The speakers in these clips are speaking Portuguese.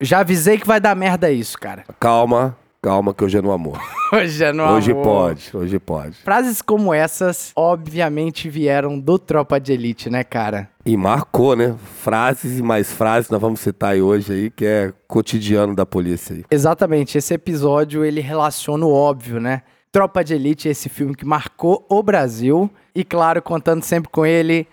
Já avisei que vai dar merda isso, cara. Calma, calma que hoje é no amor. Hoje é no hoje amor. pode, hoje pode. Frases como essas, obviamente, vieram do Tropa de Elite, né, cara? E marcou, né? Frases e mais frases nós vamos citar aí hoje aí, que é cotidiano da polícia aí. Exatamente, esse episódio ele relaciona o óbvio, né? Tropa de Elite, esse filme que marcou o Brasil. E claro, contando sempre com ele,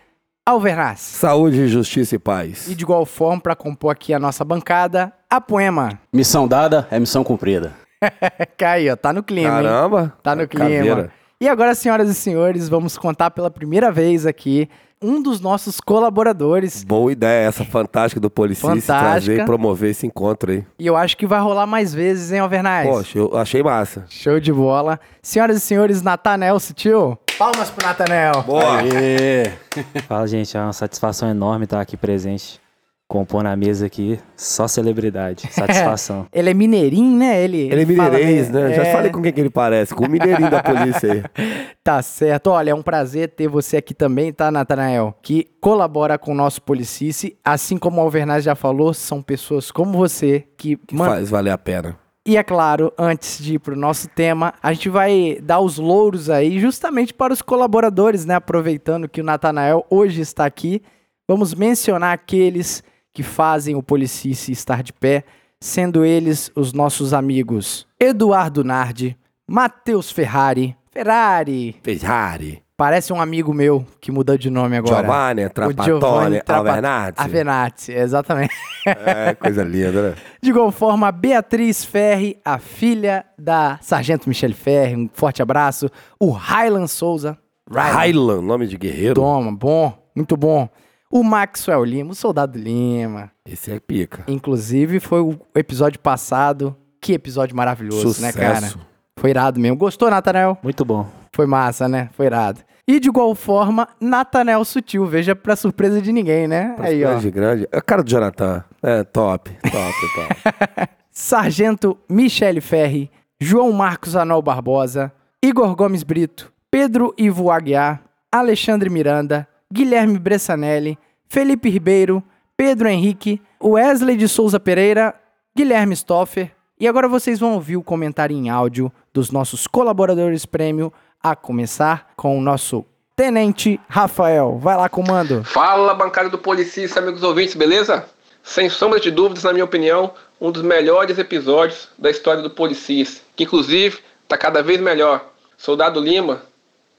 Alvernaz. Saúde, justiça e paz. E de igual forma, para compor aqui a nossa bancada, a Poema. Missão dada é missão cumprida. Cai, ó, tá no clima, hein? Caramba! Tá no clima. Caveira. E agora, senhoras e senhores, vamos contar pela primeira vez aqui um dos nossos colaboradores. Boa ideia essa fantástica do Policice Fantástica. trazer e promover esse encontro aí. E eu acho que vai rolar mais vezes, hein, Alvernaz? Poxa, eu achei massa. Show de bola. Senhoras e senhores, Natanel Sutil. Palmas pro Natanel. Boa! Aê. Fala, gente, é uma satisfação enorme estar aqui presente, compondo a mesa aqui, só celebridade, satisfação. Ele é mineirinho, né? Ele, Ele é fala mineirês, bem. né? Já É, falei com quem que ele parece, com o mineirinho da polícia aí. Tá certo. Olha, é um prazer ter você aqui também, tá, Natanael? Que colabora com o nosso Policice. Assim como o Alvernaz já falou, são pessoas como você que, Que man- faz valer a pena. E é claro, antes de ir pro nosso tema, a gente vai dar os louros aí justamente para os colaboradores, né? Aproveitando que o Natanael hoje está aqui, vamos mencionar aqueles que fazem o Policice estar de pé, sendo eles os nossos amigos Eduardo Nardi, Matheus Ferrari, Ferrari, Ferrari, parece um amigo meu que mudou de nome agora. Giovanni, O Trapattoni, Alvernazzi. Alvernazzi, exatamente. É, coisa linda, né? De igual forma, Beatriz Ferri, a filha da Sargento Michele Ferri, um forte abraço. O Rylan Souza. Highland, nome de guerreiro. Toma, bom, muito bom. O Maxwell Lima, o Soldado Lima. Esse é pica. Inclusive, foi o episódio passado. Que episódio maravilhoso, né, cara? Sucesso. Foi irado mesmo. Gostou, Natanel? Muito bom. Foi massa, né? Foi irado. E de igual forma, Natanel Sutil. Veja pra surpresa de ninguém, né? Aí, ó. Grande, grande. É a cara do Jonathan. É, top, top, top. Sargento Michele Ferri, João Marcos Anol Barbosa, Igor Gomes Brito, Pedro Ivo Aguiar, Alexandre Miranda, Guilherme Bressanelli, Felipe Ribeiro, Pedro Henrique, Wesley de Souza Pereira, Guilherme Stoffer. E agora vocês vão ouvir o comentário em áudio dos nossos colaboradores prêmio, a começar com o nosso Tenente Rafael. Vai lá, comando. Fala, bancada do Policista, amigos ouvintes, beleza? Sem sombra de dúvidas, na minha opinião, um dos melhores episódios da história do Policista, que inclusive está cada vez melhor. Soldado Lima,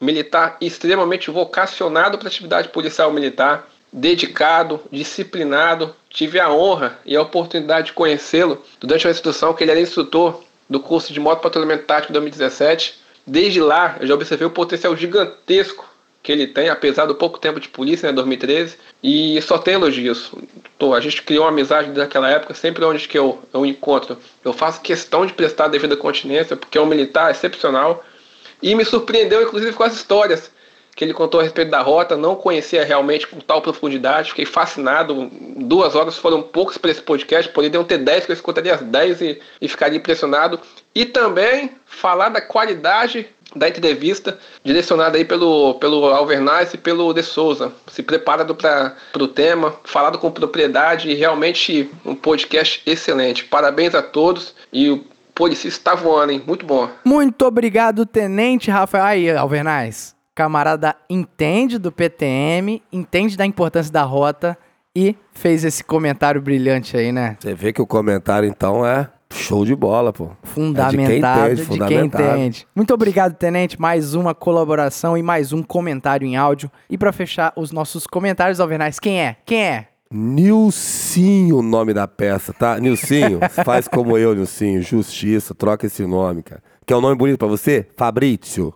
militar extremamente vocacionado para a atividade policial militar, dedicado, disciplinado. Tive a honra e a oportunidade de conhecê-lo durante a instrução que ele era instrutor do curso de moto patrulhamento tático 2017. Desde lá, eu já observei o potencial gigantesco que ele tem, apesar do pouco tempo de polícia, né, 2013, e só tem elogios. Tô, a gente criou uma amizade daquela época, sempre onde que eu, eu encontro, eu faço questão de prestar devida continência, porque é um militar excepcional, e me surpreendeu, inclusive, com as histórias que ele contou a respeito da rota, não conhecia realmente com tal profundidade, fiquei fascinado, duas horas foram poucos para esse podcast, poderiam ter dez, que eu escutaria as dez e, e ficaria impressionado, e também falar da qualidade da entrevista direcionada aí pelo, pelo Alvernaz e pelo De Souza, se preparado para o tema, falado com propriedade e realmente um podcast excelente. Parabéns a todos e o Policista está voando, hein? Muito bom. Muito obrigado, Tenente Rafael. Aí, Alvernaz. Camarada entende do PTM, entende da importância da rota e fez esse comentário brilhante aí, né? Você vê que o comentário, então, é show de bola, pô. Fundamentado É de de quem, quem entende, fundamentado. entende. Muito obrigado, Tenente. Mais uma colaboração e mais um comentário em áudio. E para fechar os nossos comentários, Alvernaz, quem é? Quem é? Nilcinho o nome da peça, tá? Nilcinho, faz como eu, Nilcinho. Justiça, troca esse nome, cara. Quer um nome bonito pra você? Fabrício.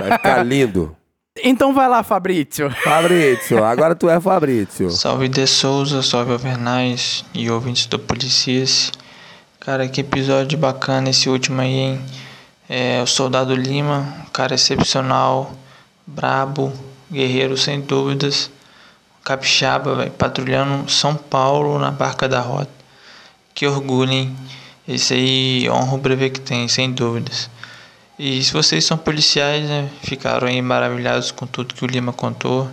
Vai ficar lindo. Então vai lá, Fabrício. Fabrício, agora tu é Fabrício. Salve De Souza, salve Alvernais e ouvintes do Policias. Cara, que episódio bacana esse último aí, hein? É, o Soldado Lima, um cara excepcional, brabo, guerreiro sem dúvidas. Capixaba, velho, patrulhando São Paulo na barca da rota. Que orgulho, hein? Esse aí honra o brevê que tem, sem dúvidas. E se vocês são policiais, né, ficaram aí maravilhados com tudo que o Lima contou.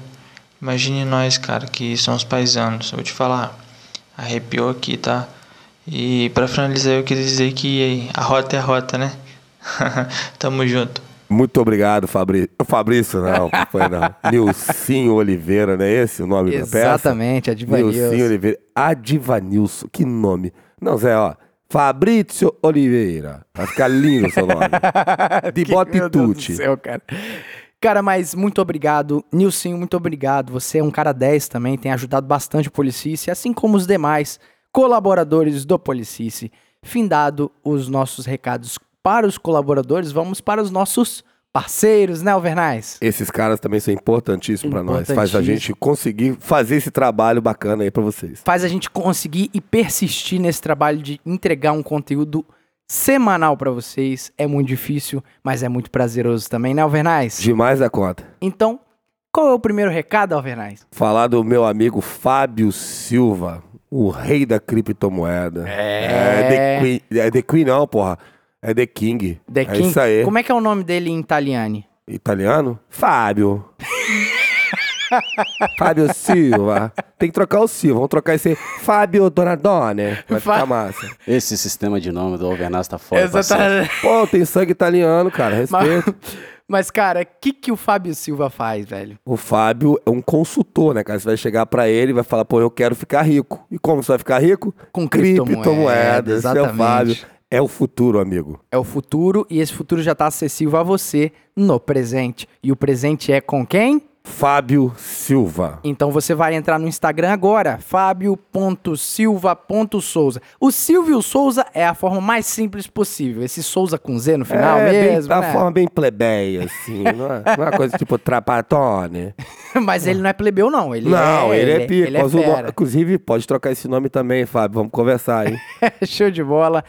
Imagine nós, cara, que somos paisanos. Eu vou te falar, arrepiou aqui, tá? E para finalizar, eu queria dizer que a rota é a rota, né? Tamo junto. Muito obrigado, Fabrício. Fabrício, não, foi não. Nilcinho Oliveira, não é esse o nome da peça? Exatamente, Adivanilson. Nilcinho Oliveira. Adivanilson, que nome. Não, Zé, ó. Fabrício Oliveira. Vai ficar lindo o seu nome. De Que- meu Deus do céu, cara. Cara, mas muito obrigado. Nilson, muito obrigado. Você é um cara 10 também, tem ajudado bastante o Policice, assim como os demais colaboradores do Policice. Findado os nossos recados para os colaboradores, vamos para os nossos parceiros, né, Alvernais? Esses caras também são importantíssimos pra nós. Faz a gente conseguir fazer esse trabalho bacana aí pra vocês. Faz a gente conseguir e persistir nesse trabalho de entregar um conteúdo semanal para vocês. É muito difícil, mas é muito prazeroso também, né, Alvernais? Demais da conta. Então, qual é o primeiro recado, Alvernais? Falar do meu amigo Fábio Silva, o rei da criptomoeda. É. The Queen, é The Queen não, porra. É The King. The é King. isso aí. Como é que é o nome dele em italiano? Italiano? Fábio. Fábio Silva. Tem que trocar o Silva. Vamos trocar esse Fábio Donadone. Vai Fa- ficar massa. Esse sistema de nome do Alvernaz tá fora, parceiro. Pô, tem sangue italiano, cara. Respeito. Mas, mas, cara, o que, que o Fábio Silva faz, velho? O Fábio é um consultor, né, cara? Você vai chegar pra ele e vai falar, pô, eu quero ficar rico. E como você vai ficar rico? Com criptomoeda, Esse é o exatamente. Fábio. É o futuro, amigo. É o futuro e esse futuro já tá acessível a você no presente. E o presente é com quem? Fábio Silva. Então você vai entrar no Instagram agora, fábio.silva.souza. O Silvio Souza é a forma mais simples possível. Esse Souza com Z no final é, mesmo, da né? forma bem plebeia, assim. não, é, não é uma coisa tipo trapatone. Mas ele não é plebeu, não. Ele não, é, ele é pico. Ele é mas o no- fera. Inclusive, pode trocar esse nome também, Fábio. Vamos conversar, hein? Show de bola.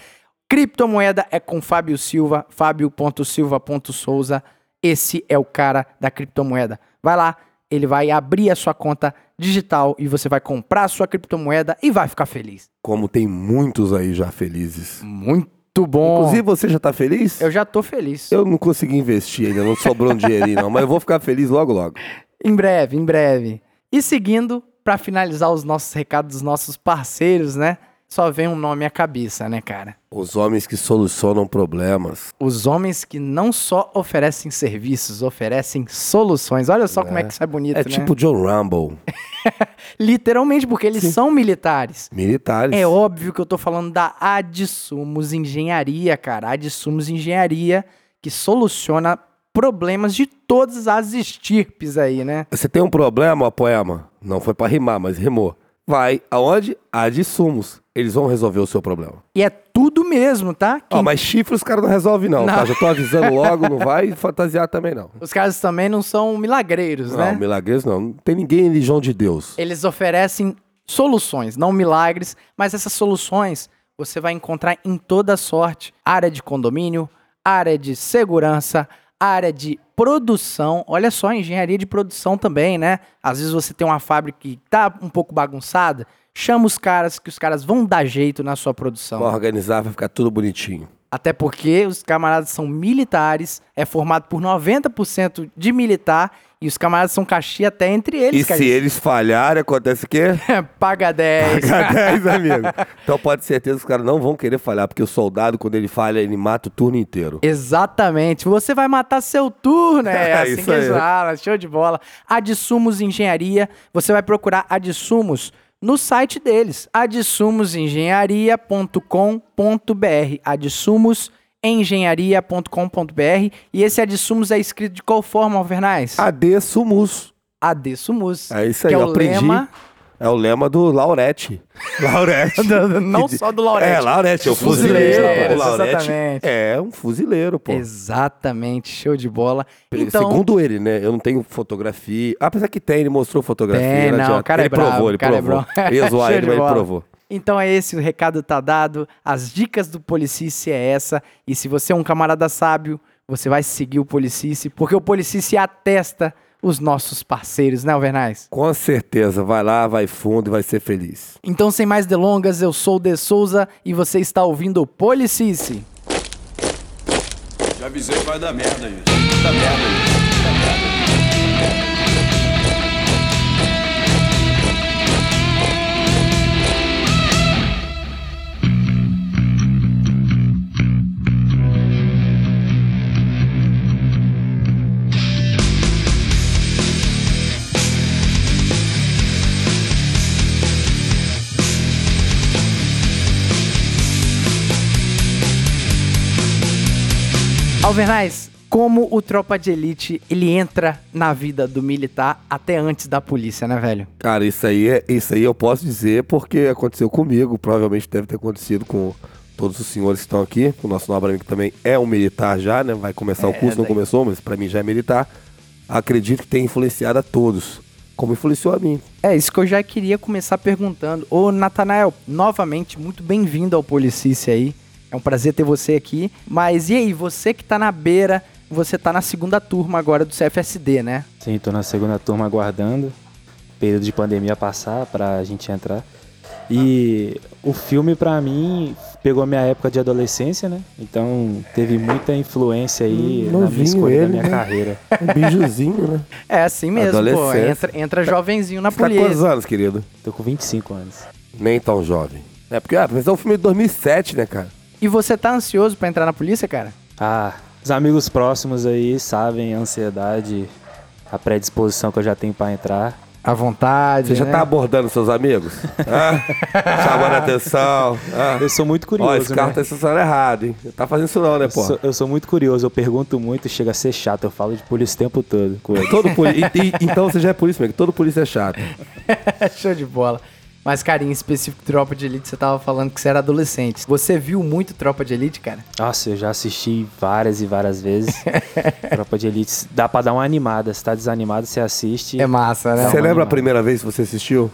Criptomoeda é com Fábio Silva, fábio.silva.souza. Esse é o cara da criptomoeda. Vai lá, ele vai abrir a sua conta digital e você vai comprar a sua criptomoeda e vai ficar feliz. Como tem muitos aí já felizes. Muito bom. Inclusive, você já tá feliz? eu já tô feliz. Eu não consegui investir ainda, não sobrou um dinheirinho não, mas eu vou ficar feliz logo logo. Em breve, em breve. E seguindo, pra finalizar os nossos recados dos nossos parceiros, né? Só vem um nome à cabeça, né, cara? Os homens que solucionam problemas. Os homens que não só oferecem serviços, oferecem soluções. Olha só como é que isso é bonito, É né? tipo John Rumble. Literalmente, porque eles são militares. Militares. É óbvio que eu tô falando da Adsumos Engenharia, cara. Adsumos Engenharia, que soluciona problemas de todas as estirpes aí, né? Você tem um problema, poema? Não foi pra rimar, mas rimou. Vai aonde? A de sumos. Eles vão resolver o seu problema. E é tudo mesmo, tá? Ó, Quem- mas chifre os caras não resolvem, não, Não. tá? Já tô avisando logo, não vai fantasiar também, não. Os caras também não são milagreiros, Não, né? milagres não. Não tem ninguém em religião de Deus. Eles oferecem soluções, não milagres, mas essas soluções você vai encontrar em toda sorte. Área de condomínio, área de segurança, área de produção. Olha só, engenharia de produção também, né? Às vezes você tem uma fábrica que tá um pouco bagunçada, chama os caras que os caras vão dar jeito na sua produção. Vai organizar, vai ficar tudo bonitinho. Até porque os camaradas são militares, é formado por 90% de militar e os camaradas são caxia até entre eles, E cara. se eles falharem, acontece o quê? Paga 10. Paga 10, amigo. Então pode ter certeza que os caras não vão querer falhar, porque o soldado, quando ele falha, ele mata o turno inteiro. Exatamente. Você vai matar seu turno, é, É assim isso que eles aí. falam. Show de bola. Adsumos Engenharia. Você vai procurar Adsumos no site deles, adsumusengenharia.com.br. Adsumusengenharia.com.br. E esse Adsumos é escrito de qual forma, Alvernais? AD Sumus. Adsumos. É isso aí, que é eu o aprendi. lema É o lema do Laurete. Laurete. Não só do Laurete. É, Laurete, é o Fuzileiro, fuzileiro. O Laurete exatamente. É um fuzileiro, pô. Exatamente, show de bola. Então, Segundo ele, né? Eu não tenho fotografia. Apesar que tem, ele mostrou fotografia. Tem, não, o cara é ele provou, bravo, ele cara é provou. bravo. Eu ia zoar ele, mas ele provou. Então é esse, o recado tá dado, as dicas do Policice é essa, e se você é um camarada sábio, você vai seguir o Policice, porque o Policice atesta os nossos parceiros, né, Alvernais? Com certeza. Vai lá, vai fundo e vai ser feliz. Então, sem mais delongas, eu sou o De Souza e você está ouvindo o Policice. Já avisei que vai dar merda isso. Dá merda isso. Alvernais, como o Tropa de Elite, ele entra na vida do militar até antes da polícia, né, velho? Cara, isso aí, é, isso aí eu posso dizer porque aconteceu comigo, provavelmente deve ter acontecido com todos os senhores que estão aqui. O nosso nobre amigo também é um militar já, né? Vai começar o É, curso, não daí. começou, mas pra mim já é militar. Acredito que tem influenciado a todos, como influenciou a mim. É, isso que eu já queria começar perguntando. Ô, Natanael, novamente, muito bem-vindo ao Policice aí. É um prazer ter você aqui. Mas e aí, você que tá na beira, você tá na segunda turma agora do CFSD, né? Sim, tô na segunda turma aguardando. Período de pandemia passar pra gente entrar. E o filme, pra mim, pegou minha época de adolescência, né? Então teve muita influência aí Hum, na minha escolha da ele, minha né? carreira. Um bijuzinho, né? É assim mesmo, pô. Adolescência. Entra, entra jovenzinho na Você tá com polícia. quantos anos, querido? Tô com 25 anos. Nem tão jovem. É porque, ah, mas é um filme de 2007, né, cara? E você tá ansioso pra entrar na polícia, cara? Ah, os amigos próximos aí sabem a ansiedade, a predisposição que eu já tenho pra entrar. À vontade. Você já né? tá abordando seus amigos? Hã? Chamando a atenção? Hã? Eu sou muito Ó, curioso, esse carro né? tá estacionado errado, hein? Tá fazendo isso não, né, Eu pô? sou, eu sou muito curioso, eu pergunto muito, chega a ser chato, eu falo de polícia o tempo todo. Todo poli... e- e- então você já é polícia, amigo. Todo polícia é chato. Show de bola. Mas, cara, em específico, Tropa de Elite, você tava falando que você era adolescente. Você viu muito Tropa de Elite, cara? Nossa, eu já assisti várias e várias vezes. Tropa de Elite, dá pra dar uma animada. Se tá desanimado, você assiste. É massa, né? você lembra a primeira vez que você assistiu?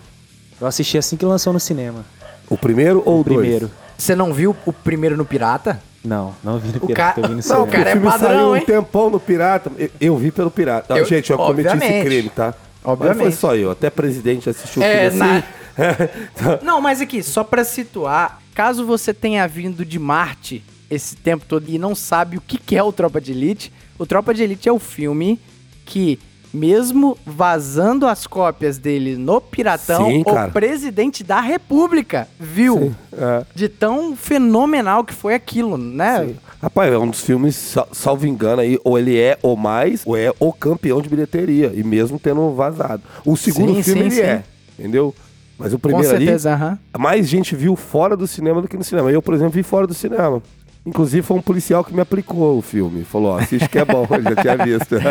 Eu assisti assim que lançou no cinema. O primeiro ou o O primeiro. Você não viu o primeiro no Pirata? Não, não vi no O pirata, ca- vi no Não, cinema. o cara o é filme padrão, saiu hein? um tempão no Pirata. Eu, eu vi pelo Pirata. Eu- gente, eu cometi esse obviamente. crime, tá? Obviamente. Não foi só eu. Até presidente assistiu o É, filme na- assim. Não, mas aqui, só pra situar, caso você tenha vindo de Marte esse tempo todo e não sabe o que que é o Tropa de Elite, o Tropa de Elite é o filme que, mesmo vazando as cópias dele no Piratão, Sim, o presidente da República viu é. de tão fenomenal que foi aquilo, né? Rapaz, é um dos filmes, sal- salvo engano aí, ou ele é o mais, ou é o campeão de bilheteria, e mesmo tendo vazado. O segundo Sim, filme sim, ele sim. é, entendeu? Mas o Com primeiro ali, certeza, aham. mais gente viu fora do cinema do que no cinema. Eu, por exemplo, vi fora do cinema. Inclusive, foi um policial que me aplicou o filme. Falou, ó, assiste que é bom, ele já tinha visto.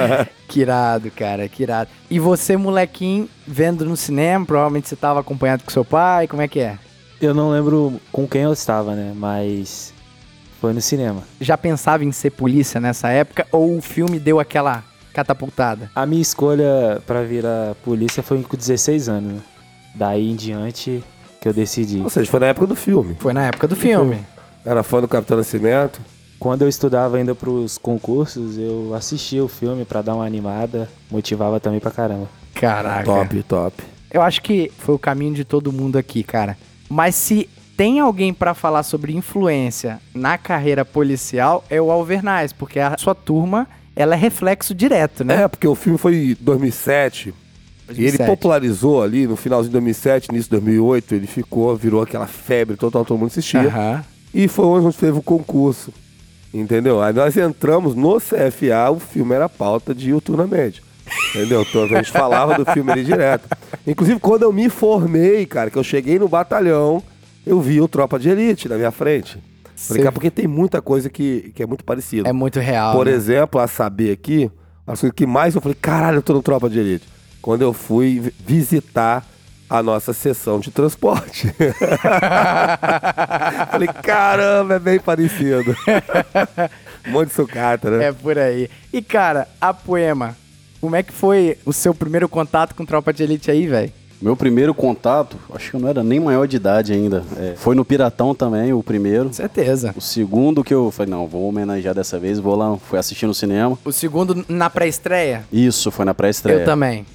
Que irado, cara, que irado. E você, molequinho, vendo no cinema, provavelmente você tava acompanhado com seu pai, como é que é? Eu não lembro com quem eu estava, né? Mas foi no cinema. já pensava em ser polícia nessa época ou o filme deu aquela catapultada? A minha escolha pra virar polícia foi com 16 anos. né? Daí em diante que eu decidi. Ou seja, foi na época do filme. Foi na época do filme. Era fã do Capitão Nascimento. Quando eu estudava ainda pros concursos, eu assistia o filme pra dar uma animada, motivava também pra caramba. Caraca. Top, top. Eu acho que foi o caminho de todo mundo aqui, cara. Mas se tem alguém pra falar sobre influência na carreira policial, é o Alvernais, porque a sua turma, ela é reflexo direto, né? É, porque o filme foi em 2007. E ele 2007. popularizou ali no finalzinho de 2007, início de 2008. Ele ficou, virou aquela febre total, todo mundo assistia. Aham. E foi onde a gente teve o concurso. Entendeu? Aí nós entramos no CFA, o filme era pauta de Turna Média. Entendeu? Então, a gente falava do filme ali direto. Inclusive, quando eu me formei, cara, que eu cheguei no batalhão, eu vi o Tropa de Elite na minha frente. Falei, cara, porque tem muita coisa que, que é muito parecida. É muito real. Por né? exemplo, a saber aqui, as coisas que mais eu falei, caralho, eu tô no Tropa de Elite. Quando eu fui vi- visitar a nossa sessão de transporte. falei, caramba, é bem parecido. um monte de sucata, né? É por aí. E, cara, a Poema, como é que foi o seu primeiro contato com Tropa de Elite aí, velho? Meu primeiro contato, acho que eu não era nem maior de idade ainda. É, foi no Piratão também, o primeiro. Certeza. O segundo que eu falei, não, vou homenagear dessa vez, vou lá, fui assistir no cinema. O segundo na pré-estreia? Isso, foi na pré-estreia. Eu também.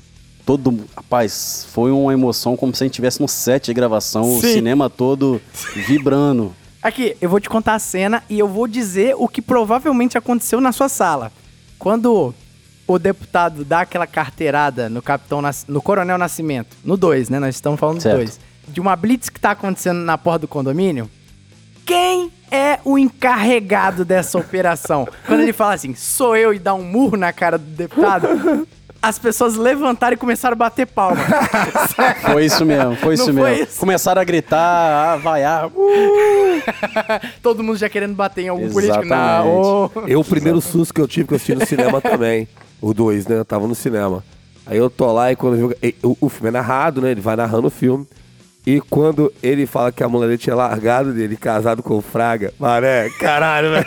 Todo, rapaz, foi uma emoção como se a gente estivesse no set de gravação, o Sim. cinema todo vibrando. Aqui, eu vou te contar a cena e eu vou dizer o que provavelmente aconteceu na sua sala. Quando o deputado dá aquela carteirada no capitão Nas- no Coronel Nascimento, no 2, né? Nós estamos falando do Certo. 2. De uma blitz que tá acontecendo na porta do condomínio. Quem é o encarregado dessa operação? Quando ele fala assim, sou eu e dá um murro na cara do deputado. as pessoas levantaram e começaram a bater palma. Foi isso mesmo, foi Não isso foi mesmo. isso? Começaram a gritar, a vaiar. Uh! Todo mundo já querendo bater em algum político. Exatamente. Não, ô. Eu, o primeiro susto que eu tive, que eu assisti no cinema também. O 2, né? Eu tava no cinema. Aí eu tô lá e quando eu vi, o, o filme é narrado, né? Ele vai narrando o filme. E quando ele fala que a mulher tinha largado dele, casado com o Fraga, maré, caralho, velho.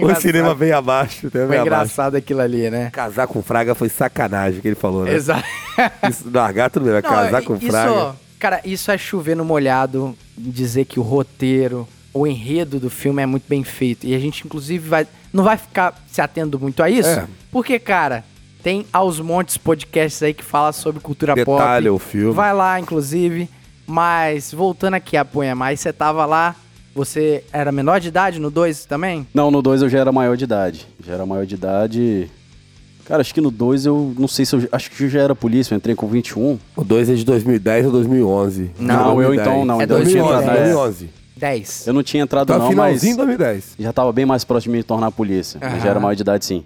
O cinema veio abaixo, Foi né? Veio abaixo. engraçado aquilo ali, né? Casar com Fraga foi sacanagem que ele falou, né? Exato. Isso, largar tudo bem, mas Não, casar com isso, Fraga. Cara, isso é chover no molhado, dizer que o roteiro, o enredo do filme é muito bem feito. E a gente, inclusive, vai, não vai ficar se atendo muito a isso, É. porque, cara, tem aos montes podcasts aí que fala sobre cultura Detalha pop. o filme. Vai lá, inclusive. Mas, voltando aqui a Punha Mais, você tava lá, você era menor de idade no 2 também? Não, no 2 eu já era maior de idade. Já era maior de idade. Cara, acho que no 2 eu não sei se eu. Acho que eu já era polícia, eu entrei com 21. O 2 é de 2010 ou 2011? Não, eu então não, É então eu tinha 2011, entrado. é, 2011. 10. Eu não tinha entrado Tá não, mas finalzinho de 2010. já tava bem mais próximo de me tornar polícia. Eu Aham. já era maior de idade sim.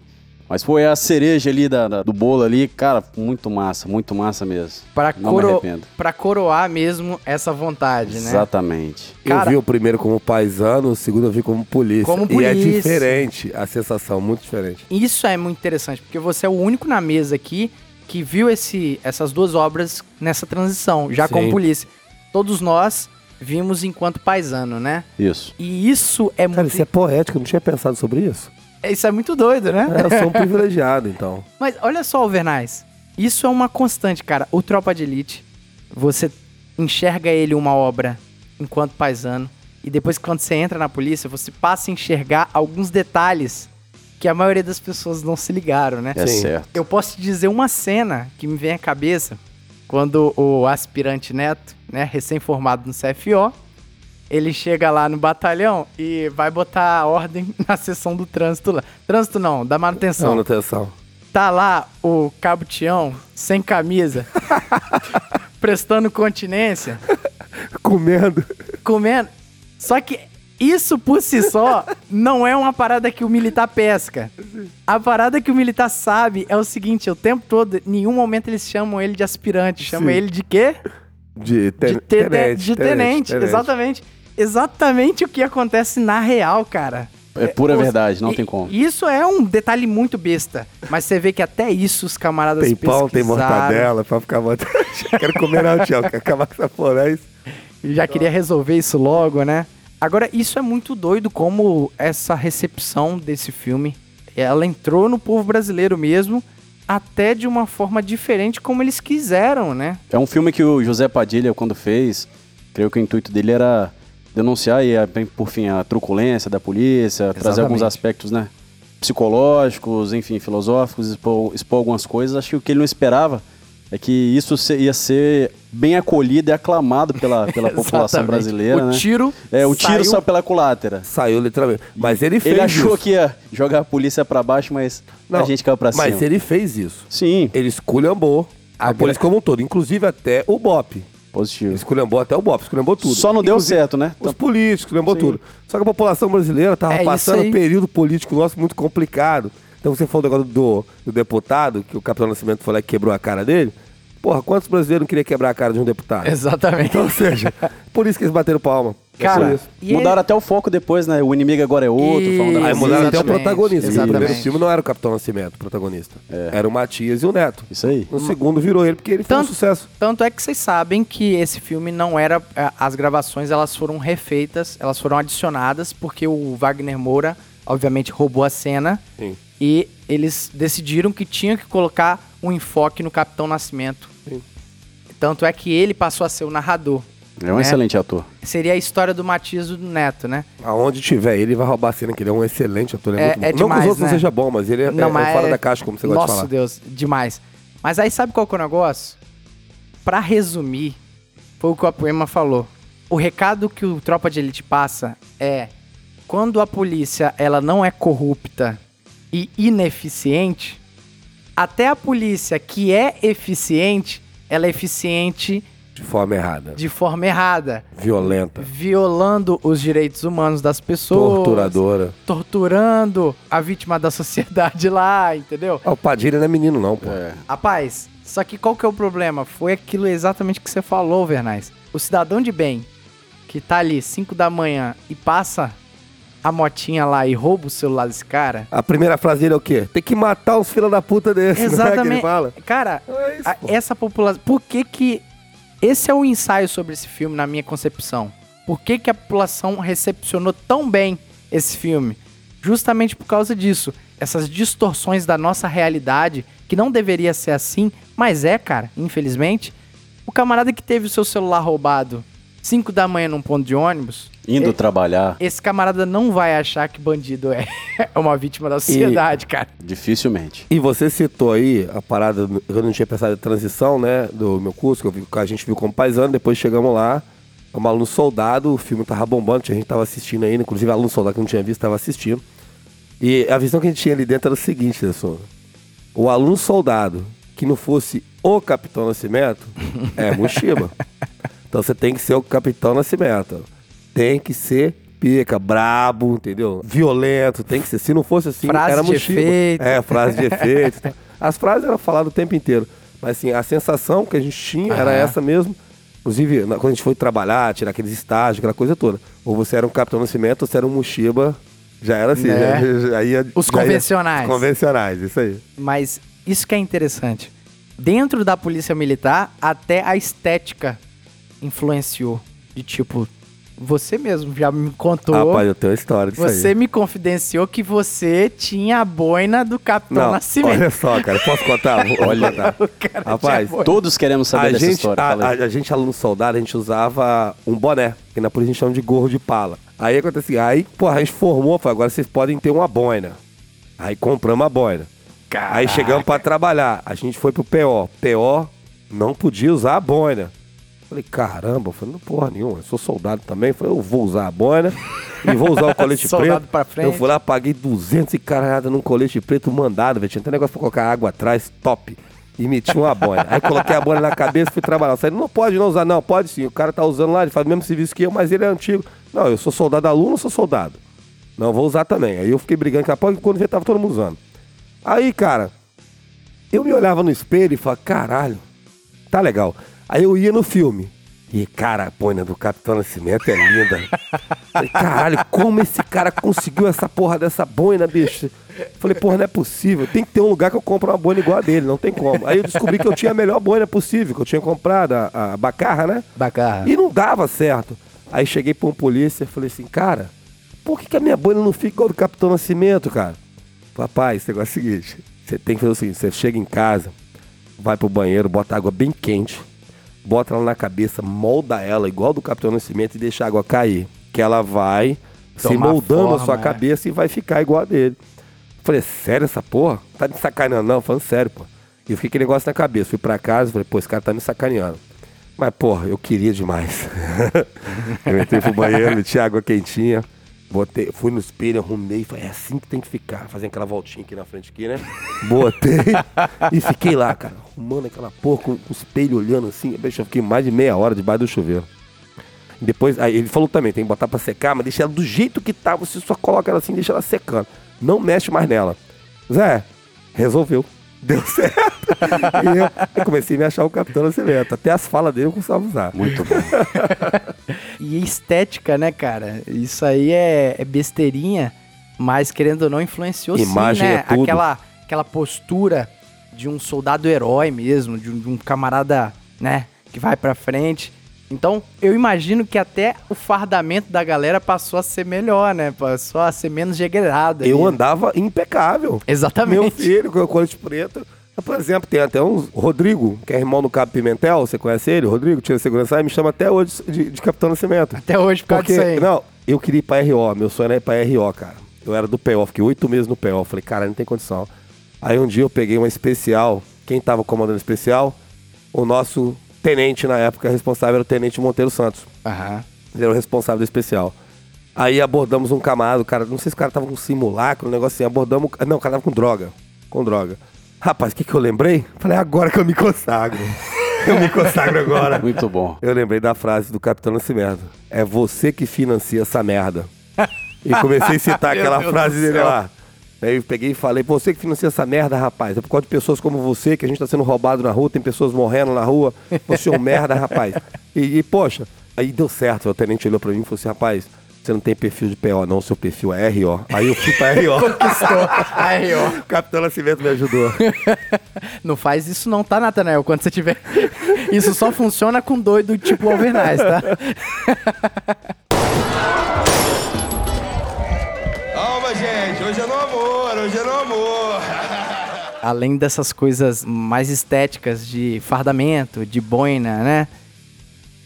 Mas foi a cereja ali da, da- do bolo ali, cara, muito massa, muito massa mesmo. Pra, não me coro... arrependo. pra coroar mesmo essa vontade, né? Exatamente. Cara- eu vi o primeiro como paisano, o segundo eu vi como polícia. Como E é polícia. diferente a sensação, muito diferente. Isso é muito interessante, porque você é o único na mesa aqui que viu esse, essas duas obras nessa transição, já Sim. como polícia. Todos nós vimos enquanto paisano, né? Isso. E isso é Cara, muito. isso é poético, eu não tinha pensado sobre isso. Isso é muito doido, né? É, eu sou um privilegiado, então. Mas olha só, Alvernais. Isso é uma constante, cara. O Tropa de Elite, você enxerga ele uma obra enquanto paisano. E depois, quando você entra na polícia, você passa a enxergar alguns detalhes que a maioria das pessoas não se ligaram, né? É Sim. certo. Eu posso te dizer uma cena que me vem à cabeça quando o aspirante Neto, né, recém-formado no CFO, ele chega lá no batalhão e vai botar a ordem na seção do trânsito lá. Trânsito não, da manutenção. Não, atenção. Tá lá o cabo Tião, sem camisa, prestando continência, Comendo. comendo. Só que isso por si só não é uma parada que o militar pesca. A parada que o militar sabe é o seguinte: o tempo todo, em nenhum momento eles chamam ele de aspirante, chamam Sim. ele de quê? De, ten- de, te- tenente, de tenente. Exatamente. Exatamente o que acontece na real, cara. É pura verdade, não e- tem como. Isso é um detalhe muito besta. Mas você vê que até isso os camaradas Tem pão, tem mortadela, pra ficar mortadela. Quero comer não, tio. Quero acabar com essa porra, é isso? Já queria resolver isso logo, né? Agora, isso é muito doido como essa recepção desse filme, ela entrou no povo brasileiro mesmo, até de uma forma diferente como eles quiseram, né? É um filme que o José Padilha, quando fez, creio que o intuito dele era denunciar e, a- por fim, a truculência da polícia, trazer alguns Exatamente. aspectos, né? Psicológicos, enfim, filosóficos, expor, expor algumas coisas. Acho que o que ele não esperava é que isso ia ser bem acolhido e aclamado pela, pela população Exatamente. brasileira, O né? tiro É, o tiro saiu- saiu pela culatra. Saiu literalmente. Mas ele fez Ele achou isso. que ia jogar a polícia pra baixo, mas a gente caiu pra cima. Mas ele fez isso. Sim, Ele esculhambou a, A polícia como um todo, inclusive até o BOP. Positivo. esculhambou até o BOP, esculhambou tudo. Só não deu Inclusive, certo, né? Os políticos, lembrou Sim. tudo. Só que a população brasileira tava É passando um período político nosso muito complicado. Então você falou do negócio do, do deputado, que o Capitão Nascimento foi lá e quebrou a cara dele. Porra, quantos brasileiros não queriam quebrar a cara de um deputado? Exatamente. Então, ou seja, por isso que eles bateram palma. Cara, e Mudaram até o foco depois, né? O inimigo agora é outro. Isso. Aí mudaram até o Exatamente, protagonista. No exatamente. primeiro filme não era o Capitão Nascimento, o protagonista. É. Era o Matias e o Neto. Isso aí. No segundo virou ele, porque ele foi um Tanto- sucesso. Tanto é que vocês sabem que esse filme não era. é, As gravações elas foram refeitas, elas foram adicionadas, porque o Wagner Moura, obviamente, roubou a cena. Sim. E eles decidiram que tinha que colocar um enfoque no Capitão Nascimento. Sim. Tanto é que ele passou a ser o narrador. É um É. excelente ator. Seria a história do Matias do Neto, né? Aonde tiver ele, vai roubar a cena, que ele é um excelente ator. Ele é, É- muito bom. é não que os demais, outros não né? seja bom, mas ele é, é- é fora da caixa, como você gosta de Nossa falar. Deus, demais. Mas aí sabe qual que é o negócio? Pra resumir, foi o que o Apoema falou. O recado que o Tropa de Elite passa é quando a polícia ela não é corrupta e ineficiente, até a polícia que é eficiente, ela é eficiente De forma errada. de forma errada, Violenta. violando os direitos humanos das pessoas, Torturadora. torturando a vítima da sociedade lá, entendeu? Ah, o Padilha não é menino, não, pô. É. Rapaz, só que qual que é o problema? Foi aquilo exatamente que você falou, Vernais. O cidadão de bem que tá ali 5 da manhã e passa a motinha lá e rouba o celular desse cara. A primeira frase dele é o quê? Tem que matar os filhos da puta desse, não é que ele Exatamente. fala? Cara, É isso, a- essa população. Por que que. Esse é o ensaio sobre esse filme, na minha concepção. Por que, que a população recepcionou tão bem esse filme? Justamente por causa disso. Essas distorções da nossa realidade, que não deveria ser assim, mas é, cara, infelizmente. O camarada que teve o seu celular roubado 5 da manhã num ponto de ônibus, Indo É- trabalhar, esse camarada não vai achar que bandido é, é uma vítima da sociedade, cara. dificilmente. E você citou aí a parada, eu não tinha pensado em transição, né, do meu curso, que, vi, que a gente viu como paisano, depois chegamos lá, como aluno soldado, o filme tava bombando, a gente tava assistindo ainda, inclusive aluno soldado que não tinha visto, tava assistindo. E a visão que a gente tinha ali dentro era o seguinte, Nelson, o aluno soldado que não fosse o Capitão Nascimento, é Mushiba. então você tem que ser o Capitão Nascimento. Tem que ser pica, brabo, entendeu? Violento, tem que ser. Se não fosse assim, Frase era de efeito. É, frase de efeito. As frases eram faladas o tempo inteiro. Mas assim, a sensação que a gente tinha era Aham. essa mesmo. Inclusive, quando a gente foi trabalhar, tirar aqueles estágios, aquela coisa toda. Ou você era um Capitão Nascimento, ou você era um Mushiba. Já era assim, Né? já- já ia- Os já ia- convencionais. Os convencionais, isso aí. Mas isso que é interessante. Dentro da polícia militar, até a estética influenciou. De tipo, você mesmo já me contou. Rapaz, eu tenho uma história disso você aí. me confidenciou que você tinha a boina do Capitão Não, Nascimento. olha só, cara, posso contar? Olha. contar. Rapaz. Todos queremos saber a dessa gente, história. a, a- a gente, aluno soldado, a gente usava um boné, que na polícia a gente chama de gorro de pala. Aí acontece, aí, pô, a gente formou, falou, agora vocês podem ter uma boina. Aí compramos a boina. Aí chegamos pra trabalhar, a gente foi pro PO. PO não podia usar a boina. Falei, caramba, eu falei, não porra nenhuma, eu sou soldado também. Falei, eu vou usar a boina e vou usar o colete preto. pra frente. Eu fui lá, paguei 200 e caralhada num colete preto mandado, velho. Tinha até negócio pra colocar água atrás, top. E meti uma boina. Aí coloquei a boina na cabeça e fui trabalhar. Eu falei, não pode não usar, não, pode sim. O cara tá usando lá, ele faz o mesmo serviço que eu, mas ele é antigo. Não, eu sou soldado aluno ou sou soldado? Não, vou usar também. Aí eu fiquei brigando com a porra, e quando vê, tava todo mundo usando. Aí, cara, eu me olhava no espelho e falava, caralho, tá legal. Aí eu ia no filme. E, cara, a boina do Capitão Nascimento é linda. Falei, caralho, como esse cara conseguiu essa porra dessa boina, bicho? Falei, porra, não é possível. Tem que ter um lugar que eu compro uma boina igual a dele, não tem como. Aí eu descobri que eu tinha a melhor boina possível, que eu tinha comprado, a, a Bacarra, né? Bacana. E não dava certo. Aí cheguei pra um polícia e falei assim, cara, por que, que a minha boina não fica igual do Capitão Nascimento, cara? Papai, esse negócio é o seguinte: você tem que fazer o seguinte, você chega em casa, vai pro banheiro, bota água bem quente, bota ela na cabeça, molda ela igual do Capitão Nascimento e deixa a água cair. Que ela vai se Tomar moldando a forma, sua é. cabeça e vai ficar igual a dele. Falei, sério essa porra? Tá me sacaneando? Não, falando sério, pô. E eu fiquei com negócio na cabeça. Fui pra casa, falei, pô, esse cara tá me sacaneando. Mas, porra, eu queria demais. eu entrei pro banheiro, meti água quentinha, botei, fui no espelho, arrumei, falei, é assim que tem que ficar. Fazendo aquela voltinha aqui na frente aqui, né? Botei e fiquei lá, cara, arrumando aquela porra, com o espelho olhando assim. Bicho, eu fiquei mais de meia hora debaixo do chuveiro. Depois, aí ele falou também, tem que botar pra secar, mas deixa ela do jeito que tá, você só coloca ela assim, deixa ela secando. Não mexe mais nela. Zé, resolveu. Deu certo. e eu, eu comecei a me achar o Capitão Nascimento. Até as falas dele eu começava a usar. Muito bom. E estética, né, cara? Isso aí é, é besteirinha, mas querendo ou não, influenciou Imagem sim, né? é tudo. Aquela, aquela postura de um soldado herói mesmo, de um, de um camarada, né, que vai pra frente. Então, eu imagino que até o fardamento da galera passou a ser melhor, né? Passou a ser menos degradado. Eu ali. andava impecável. Exatamente. Meu filho, com o colete preto. Por exemplo, tem até um Rodrigo, que é irmão do Cabo Pimentel, você conhece ele? Rodrigo, tira segurança, aí me chama até hoje de, de Capitão Nascimento. Até hoje, por causa Porque, disso aí. não, eu queria ir pra RO, meu sonho era ir pra RO, cara. Eu era do PO, fiquei oito meses no PO. Falei, cara, não tem condição. Aí um dia eu peguei uma especial. Quem tava comandando a especial? O nosso tenente na época, responsável era o tenente Monteiro Santos. Aham. Ele era o responsável do especial. Aí abordamos um camarada, o cara, não sei se o cara tava com simulacro, um negócio assim, abordamos. Não, o cara tava com droga. Com droga. Rapaz, o que, que eu lembrei? Falei, agora que eu me consagro. Eu me consagro agora. Muito bom. Eu lembrei da frase do Capitão Nascimento. É você que financia essa merda. E comecei a citar aquela Deus frase dele lá. Aí eu peguei e falei, você que financia essa merda, rapaz. É por causa de pessoas como você que a gente tá sendo roubado na rua, tem pessoas morrendo na rua. Você é um merda, rapaz. E, e, poxa, aí deu certo. O tenente olhou pra mim e falou assim, rapaz, você não tem perfil de PO não, seu perfil é RO. Aí eu fui pra RO. Conquistou. Aí, ó. O Capitão Nascimento me ajudou. Não faz isso não, tá, Nathanael? Quando você tiver... Isso só funciona com doido tipo Alvernaz, tá? Gente. Hoje é no amor, hoje é no amor. Além dessas coisas mais estéticas de fardamento, de boina, né?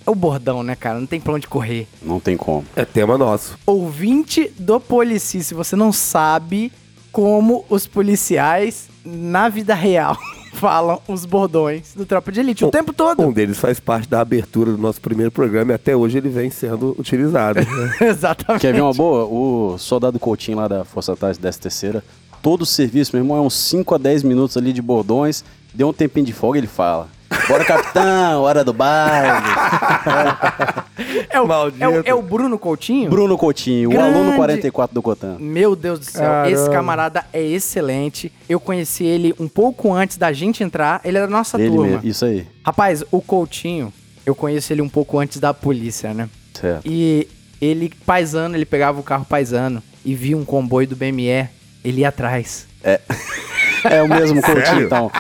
É o bordão, né, cara? Não tem pra onde correr. Não tem como. É tema nosso. Ouvinte do Polici, se você não sabe como os policiais na vida real falam os bordões do Tropa de Elite o Um- tempo todo. Um deles faz parte da abertura do nosso primeiro programa e até hoje ele vem sendo utilizado. né? Exatamente. Quer ver uma boa? O soldado Coutinho lá da Força Tática 13 terceira, todo o serviço, meu irmão, é uns 5 a 10 minutos ali de bordões, deu um tempinho de folga, ele fala. Bora, capitão, hora do baile. É o, Maldito. é, o, é o Bruno Coutinho? Bruno Coutinho, o Grande. aluno 44 do Cotan. Meu Deus do céu, Caramba. esse camarada é excelente. Eu conheci ele um pouco antes da gente entrar. Ele era da nossa Ele turma. mesmo, isso aí. Rapaz, o Coutinho, eu conheço ele um pouco antes da polícia, né? Certo. E ele, paisano, ele pegava o carro paisano e via um comboio do BME, ele ia atrás. É o mesmo Coutinho, Sério? então.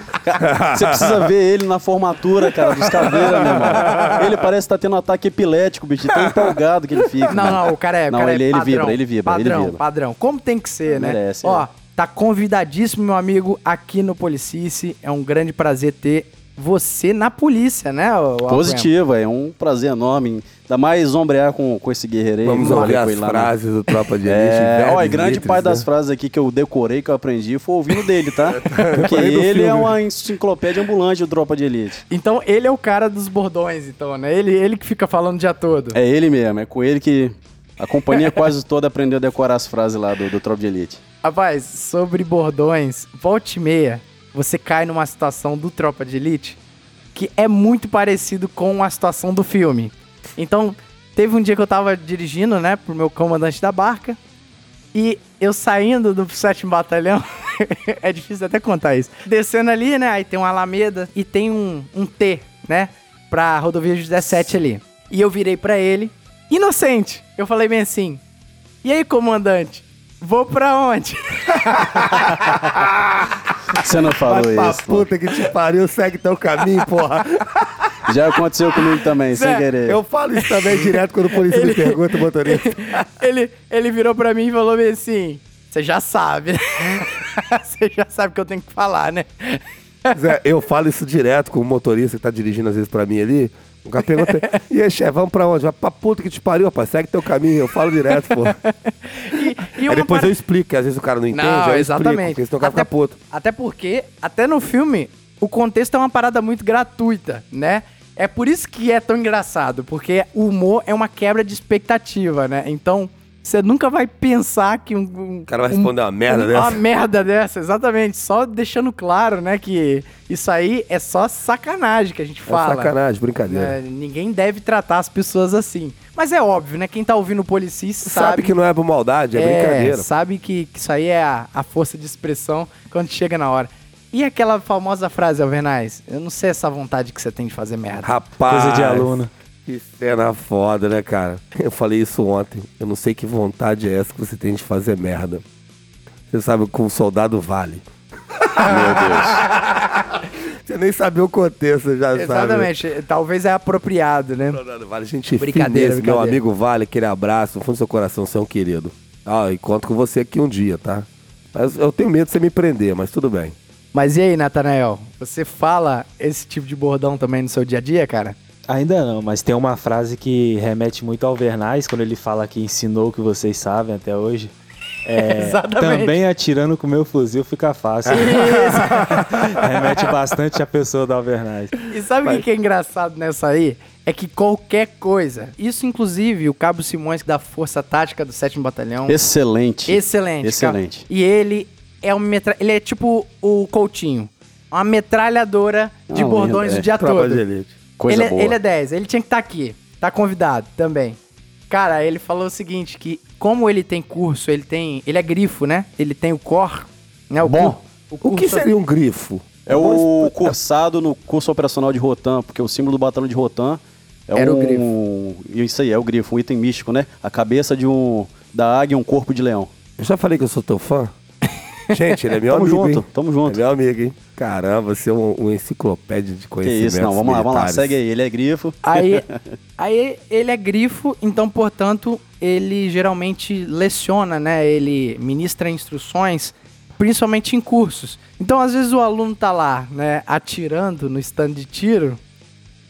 Você precisa ver ele na formatura, cara, dos caveiras, meu irmão. Ele parece estar tendo um ataque epilético, bicho, de tão empolgado que ele fica. Não, né? não, o cara é, o Não, cara ele, é ele vibra, ele vibra, padrão, ele vibra. padrão. Como tem que ser, né? Merece, Ó, é. tá convidadíssimo, meu amigo, aqui no Policice. É um grande prazer ter você na polícia, né? Positivo, é um prazer enorme. Ainda mais ombrear com, com esse guerreiro aí. Vamos com as ele lá no- frases do Tropa de Elite. É, ó, e grande parte das né? frases aqui que eu decorei, que eu aprendi, foi ouvindo dele, tá? Porque ele é uma enciclopédia ambulante do Tropa de Elite. Então ele é o cara dos bordões, então, né? Ele, ele que fica falando o dia todo. É ele mesmo, é com ele que a companhia quase toda aprendeu a decorar as frases lá do, do Tropa de Elite. Rapaz, sobre bordões, volte e meia, você cai numa situação do Tropa de Elite que é muito parecido com a situação do filme. Então, teve um dia que eu tava dirigindo, né, pro meu comandante da barca, e eu saindo do 7 Batalhão, é difícil até contar isso, descendo ali, né, aí tem uma alameda e tem um, um T, né, pra rodovia de 17 ali. E eu virei pra ele, inocente, eu falei bem assim, e aí, comandante, vou pra onde? Você não falou Vai pra isso. puta que te pariu, segue teu caminho, porra. Já aconteceu comigo também, sem Zé, querer. Eu falo isso também direto quando o polícia me pergunta, motorista. ele, ele virou pra mim e falou bem assim: Você já sabe, né? Você já sabe o que eu tenho que falar, né? Zé, eu falo isso direto com o motorista que tá dirigindo às vezes pra mim ali. O cara pergunta, e aí, chefe, vamos pra onde? Vai pra puta que te pariu, rapaz, segue teu caminho. Eu falo direto, pô. E, e Aí depois para- eu explico, que às vezes o cara não entende, Não, eu exatamente. explico, porque senão o cara até, fica puto. até porque, até no filme, o contexto é uma parada muito gratuita, né? É por isso que é tão engraçado, porque o humor é uma quebra de expectativa, né? Então, você nunca vai pensar que um. um O cara vai responder uma merda Uma dessa. merda dessa, exatamente. Só deixando claro, né, que isso aí é só sacanagem que a gente É fala. sacanagem, brincadeira. né? Ninguém deve tratar as pessoas assim. Mas é óbvio, né? Quem tá ouvindo o Policis Sabe, sabe, que não é por maldade, é, é, brincadeira. sabe que, que isso aí é a, a força de expressão quando chega na hora. E aquela famosa frase, Alvernaz? Eu não sei essa vontade que você tem de fazer merda. Rapaz. Coisa de aluno. Que cena foda, né, cara? Eu falei isso ontem. Eu não sei que vontade é essa que você tem de fazer merda. Você sabe o que um soldado vale. Meu Deus. Você nem sabia o contexto, já sabe. Exatamente. Talvez é apropriado, né? Soldado Vale, gente Brincadeira, brincadeira, meu amigo Vale, aquele abraço no fundo do seu coração, você é um querido. Ah, e conto com você aqui um dia, tá? Mas eu tenho medo de você me prender, mas tudo bem. Mas e aí, Natanael? Você fala esse tipo de bordão também no seu dia a dia, cara? Ainda não, mas tem uma frase que remete muito ao Vernais, quando ele fala que ensinou o que vocês sabem até hoje. É, Exatamente. Também atirando com o meu fuzil fica fácil. remete bastante à pessoa do Alvernais. E sabe o que que é engraçado nessa aí? É que qualquer coisa, isso inclusive o Cabo Simões da Força Tática do 7 Batalhão, Excelente. excelente, Excelente. cara. E ele é um metra... ele é tipo o Coutinho. uma metralhadora de Não, bordões é, o dia Tropa todo. de elite. Coisa ele, é- boa. ele é 10, ele tinha que estar aqui. Tá convidado também. Cara, ele falou o seguinte, que como ele tem curso, ele tem. Ele é grifo, né? Ele tem o core, né? O Bom, cur- O curso- que seria um grifo? É o cursado no curso operacional de Rotan, porque o símbolo do batalhão de Rotan é Era o um... Isso aí, é o grifo, um item místico, né? A cabeça de um... da águia e um corpo de leão. Eu já falei que eu sou teu fã. Gente, ele é meu Tamo amigo, junto, hein? tamo junto. É meu amigo, hein? Caramba, você é um, um enciclopédia de Que conhecimentos isso, não, vamos lá, vamos lá, militares. segue aí, ele é grifo. Aí, aí ele é grifo, então, portanto, ele geralmente leciona, né? Ele ministra instruções, principalmente em cursos. Então, às vezes o aluno tá lá, né, atirando no stand de tiro,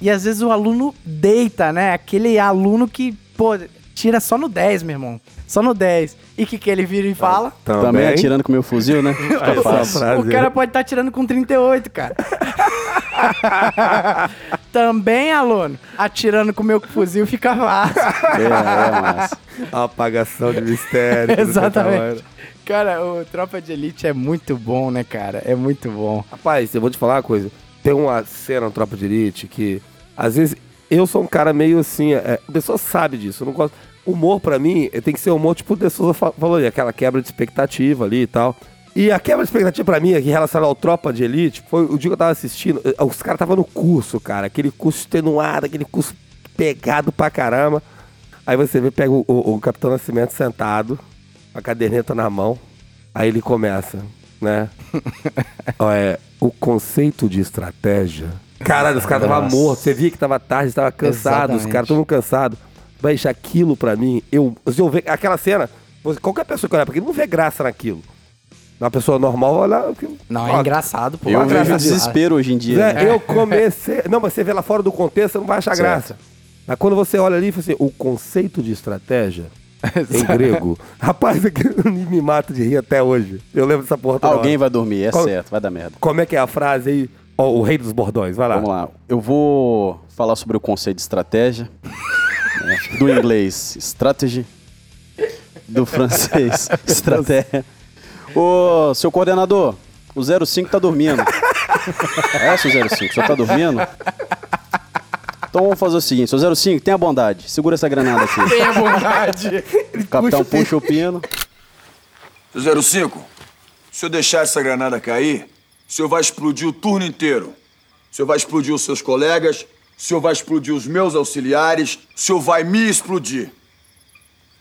e às vezes o aluno deita, né? Aquele aluno que, pô, tira só no 10, meu irmão. Só no 10. E o que, que ele vira e fala? Também, atirando com meu fuzil, né? O cara pode estar atirando com 38, cara. Também, aluno, atirando com meu fuzil fica fácil. É, é, mas... Apagação de mistério. sei Exatamente. Cara, o Tropa de Elite é muito bom, né, cara? É muito bom. Rapaz, eu vou te falar uma coisa. Tem uma cena no Tropa de Elite que, às vezes, eu sou um cara meio assim. É, a pessoa sabe disso. Eu não gosto. Humor, pra mim, eh, tem que ser humor, tipo, o De Souza fa- falou ali, aquela quebra de expectativa ali e tal. E a quebra de expectativa pra mim, aqui, relacionada ao Tropa de Elite, foi o dia que eu tava assistindo. eh, Os caras estavam no curso, cara. Aquele curso extenuado, aquele curso pegado pra caramba. Aí você vê, pega o, o- o Capitão Nascimento sentado, a caderneta na mão. Aí ele começa, né? Ó, é, o conceito de estratégia. Caralho, os caras estavam mortos. Você via que tava tarde, tava cansado, os Exatamente. caras todo mundo cansado. Mas aquilo pra mim, eu, se eu ver aquela cena, qualquer pessoa que olhar pra aquilo não vê graça naquilo. Uma pessoa normal vai olhar. aquilo- Não, é Ó, engraçado, pô. Eu vejo desespero hoje em dia. Zé, né? eu comecei. Não, mas você vê lá fora do contexto, você não vai achar Certo. graça. Mas quando você olha ali e fala assim, o conceito de estratégia em grego. Rapaz, me mata de rir até hoje. Eu lembro dessa porra toda Alguém hora. vai dormir, é Qual- certo, vai dar merda. Como é que é a frase aí? Ó, o rei dos bordões, vai lá. Vamos lá. Eu vou falar sobre o conceito de estratégia. Né? Do inglês, strategy. Do francês, estratégia. Ô, seu coordenador, o 05 tá dormindo. É, seu 05, o senhor tá dormindo? Então vamos fazer o seguinte, seu 05, tenha bondade, segura essa granada aqui. Tenha vontade. O capitão puxa o pino. Seu 05, se eu deixar essa granada cair, o senhor vai explodir o turno inteiro. O senhor vai explodir os seus colegas, o senhor vai explodir os meus auxiliares, o senhor vai me explodir.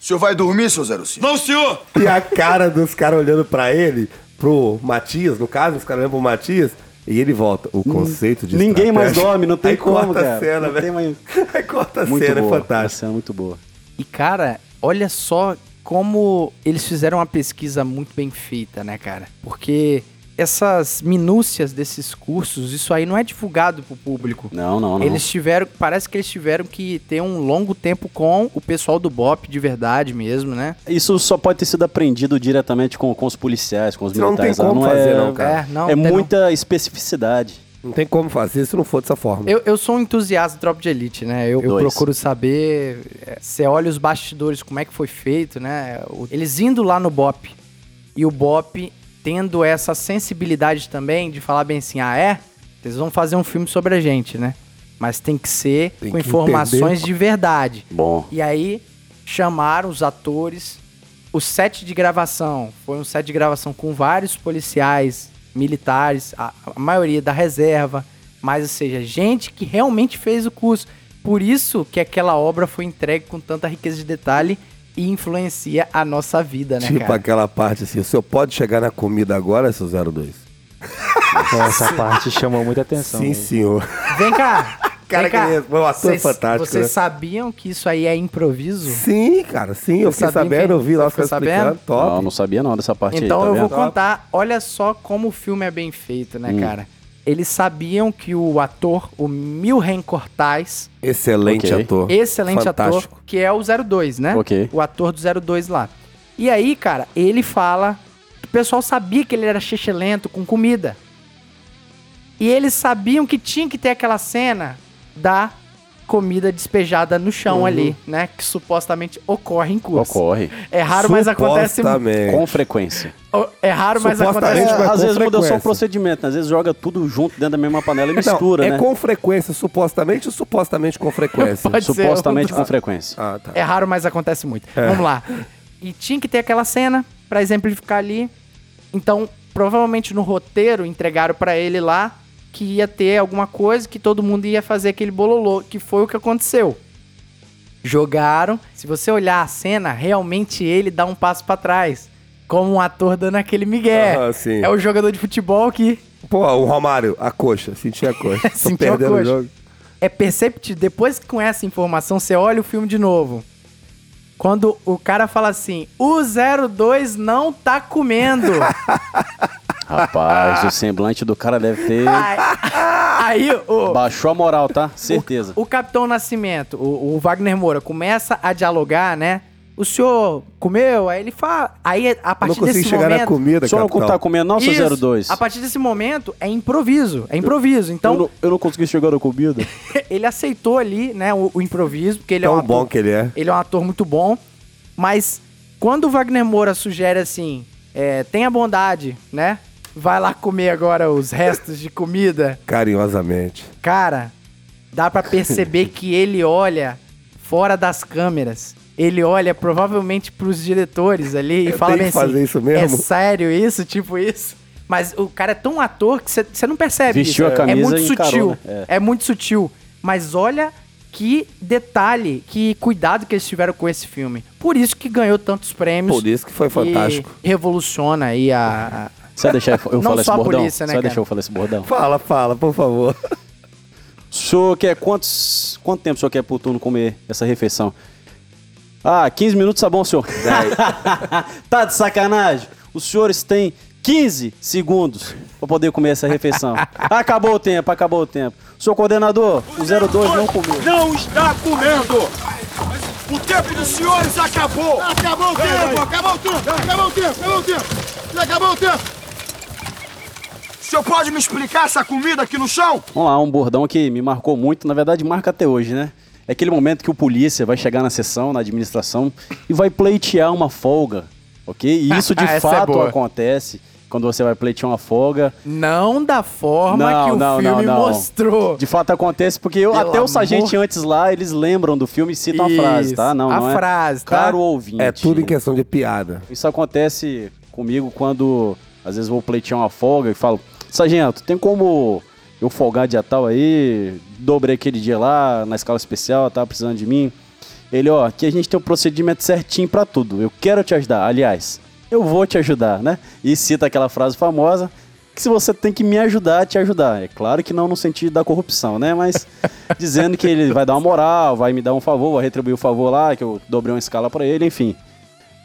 O senhor vai dormir, seu 05? Não, senhor! E a cara dos caras olhando pra ele, pro Matias, no caso, os caras olhando pro Matias, e ele volta. O conceito de Ninguém mais dorme, não tem Aí como, corta cara. a cena, Não velho. tem mais- Aí corta a Muito cena, boa. é fantástico. Cena é muito boa. E, cara, olha só como eles fizeram uma pesquisa muito bem feita, né, cara? Porque essas minúcias desses cursos, isso aí não é divulgado pro público. Não, não, não. Eles tiveram, parece que eles tiveram que ter um longo tempo com o pessoal do BOP de verdade mesmo, né? Isso só pode ter sido aprendido diretamente com, com os policiais, com os Não tem militares. como é, fazer, não, cara. É, não, é tem não. muita especificidade. Não tem como fazer se não for dessa forma. Eu, eu sou um entusiasta do Tropa de Elite, né? Eu, eu procuro saber. é, Você olha os bastidores, como é que foi feito, né? Eles indo lá no BOP e o BOP tendo essa sensibilidade também de falar bem assim: ah, é? Vocês vão fazer um filme sobre a gente, né? Mas tem que ser Tem com que informações entender. de verdade. Bom. E aí chamaram os atores. O set de gravação foi um set de gravação com vários policiais, militares, a, a maioria da reserva, mas ou seja, gente que realmente fez o curso. Por isso que aquela obra foi entregue com tanta riqueza de detalhe e influencia a nossa vida, né, tipo cara? aquela parte assim, o senhor pode chegar na comida agora, seu 02? Essa parte chamou muita atenção. Sim, né? senhor. Vem cá. Cara, vem cá. que é um ator Vocês- fantástico, Vocês né? sabiam que isso aí é improviso? Sim, cara, sim, eu Você fiquei sabia sabendo, eu vi lá ficou explicando, sabendo? top. Não, não sabia não dessa parte Então aí, tá eu vou vendo? contar, olha só como o filme é bem feito, né, Hum. cara? Eles sabiam que o ator, o Milren Cortais, Excelente Ok. ator. excelente Fantástico. ator, que é o 02, né? Ok. O ator do 02 lá. E aí, cara, ele fala. O pessoal sabia que ele era lento com comida. E eles sabiam que tinha que ter aquela cena da comida despejada no Uhum. chão ali, né? Que supostamente ocorre em curso. Ocorre. É raro, mas acontece. Com frequência. É raro, mas acontece. mas às vezes muda só o procedimento, né? às vezes joga tudo junto dentro da mesma panela e mistura, não, é né? com frequência, supostamente ou supostamente com frequência? Pode ser Supostamente um com frequência. Ah, tá. É raro, mas acontece muito. Vamos lá. E tinha que ter aquela cena pra exemplificar ali. Então, provavelmente no roteiro entregaram pra ele lá que ia ter alguma coisa que todo mundo ia fazer aquele bololô, que foi o que aconteceu. Jogaram. Se você olhar a cena, realmente ele dá um passo pra trás, como um ator dando aquele migué. Ah. É o jogador de futebol que Pô, o Romário, a coxa, senti a coxa. Tô perdendo o coxa. jogo. é perceptível. Depois que com essa informação, você olha o filme de novo. Quando o cara fala assim, o 02 não tá comendo. Rapaz, o semblante do cara deve ter. aí, aí o, Baixou a moral, tá? Certeza. o Capitão Nascimento, o, o Wagner Moura, começa a dialogar, né? O senhor comeu? Aí ele fala. Aí a Eu não partir consegui desse chegar momento. na comida, O senhor não tá comendo, não, seu Isso, 02? A partir desse momento é improviso. É improviso. Então, eu, não, eu não consegui chegar na comida. ele aceitou ali, né, o, o improviso, porque ele é Tão um bom ator, que ele é. ele é um ator muito bom. Mas quando o Wagner Moura sugere assim, é, tenha bondade, né? Vai lá comer agora os restos de comida. Carinhosamente. Cara, dá pra perceber que ele olha fora das câmeras. Ele olha provavelmente pros diretores ali e Eu fala tenho bem que assim, fazer isso mesmo? é sério isso? Tipo isso? Mas o cara é tão ator que você não percebe Vestiu isso. a camisa é muito e sutil. né? É. muito sutil. Mas olha que detalhe, que cuidado que eles tiveram com esse filme. Por isso que ganhou tantos prêmios. Por isso que foi fantástico. E revoluciona aí a... Você vai deixar eu falar esse só bordão? polícia, né, Você deixar eu falar esse bordão? Fala, fala, por favor. O senhor quer quantos. Quanto tempo o senhor quer pro turno comer essa refeição? Ah, 15 minutos tá bom, senhor. tá de sacanagem? Os senhores têm 15 segundos pra poder comer essa refeição. Acabou o tempo, acabou o tempo. Senhor coordenador, o 02 não comeu. Não está comendo! O tempo dos senhores acabou! Acabou o tempo, acabou o tempo, acabou o tempo, acabou o tempo. Acabou o tempo. O senhor pode me explicar essa comida aqui no chão? Vamos lá, um bordão que me marcou muito, na verdade marca até hoje, né? É aquele momento que o polícia vai chegar na sessão, na administração, e vai pleitear uma folga, ok? E isso de é fato boa. acontece quando você vai pleitear uma folga. Não da forma Não, que o não, filme não, não. mostrou. De fato acontece porque eu- até os amor- sargentos lá, eles lembram do filme e citam a frase, tá? Isso, Não, a não é. frase, tá? Caro ouvinte. É tudo em questão de piada. Isso acontece comigo quando às vezes vou pleitear uma folga e falo, sargento, tem como eu folgar dia tal aí? Dobrei aquele dia lá na escala especial, tava precisando de mim. Ele, ó, aqui a gente tem um procedimento certinho pra tudo. Eu quero te ajudar. Aliás, eu vou te ajudar, né? E cita aquela frase famosa que se você tem que me ajudar, te ajudar. É claro que não no sentido da corrupção, né? Mas dizendo que ele vai dar uma moral, vai me dar um favor, vai retribuir o favor lá, que eu dobrei uma escala pra ele, enfim.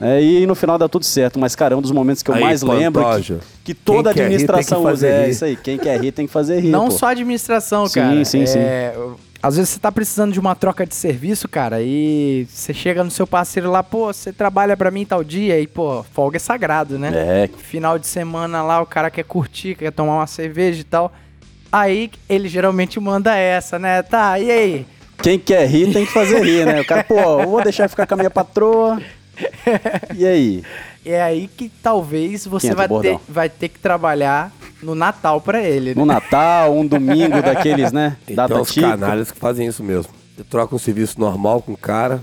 É, e no final dá tudo certo, mas cara, é um dos momentos que eu Aí, mais lembro que, que toda Quem quer rir, tem que administração usa. É isso aí, quem quer rir tem que fazer rir. Não pô. só a administração, Sim, cara. sim, sim. É, Às vezes você tá precisando de uma troca de serviço, cara, e você chega no seu parceiro lá, pô, você trabalha pra mim tal dia, e, pô, folga é sagrado, né? É, Final de semana lá, o cara quer curtir, quer tomar uma cerveja e tal. Aí ele geralmente manda essa, né? Tá, e aí? quem quer rir tem que fazer rir, né? O cara, pô, eu vou deixar ficar com a minha patroa. E aí? É aí que talvez você Quinto vai ter, vai ter que trabalhar no Natal pra ele, né? No Natal, um domingo daqueles, né? Então, Data os canalhas que fazem isso mesmo. Você troca um serviço normal com o cara.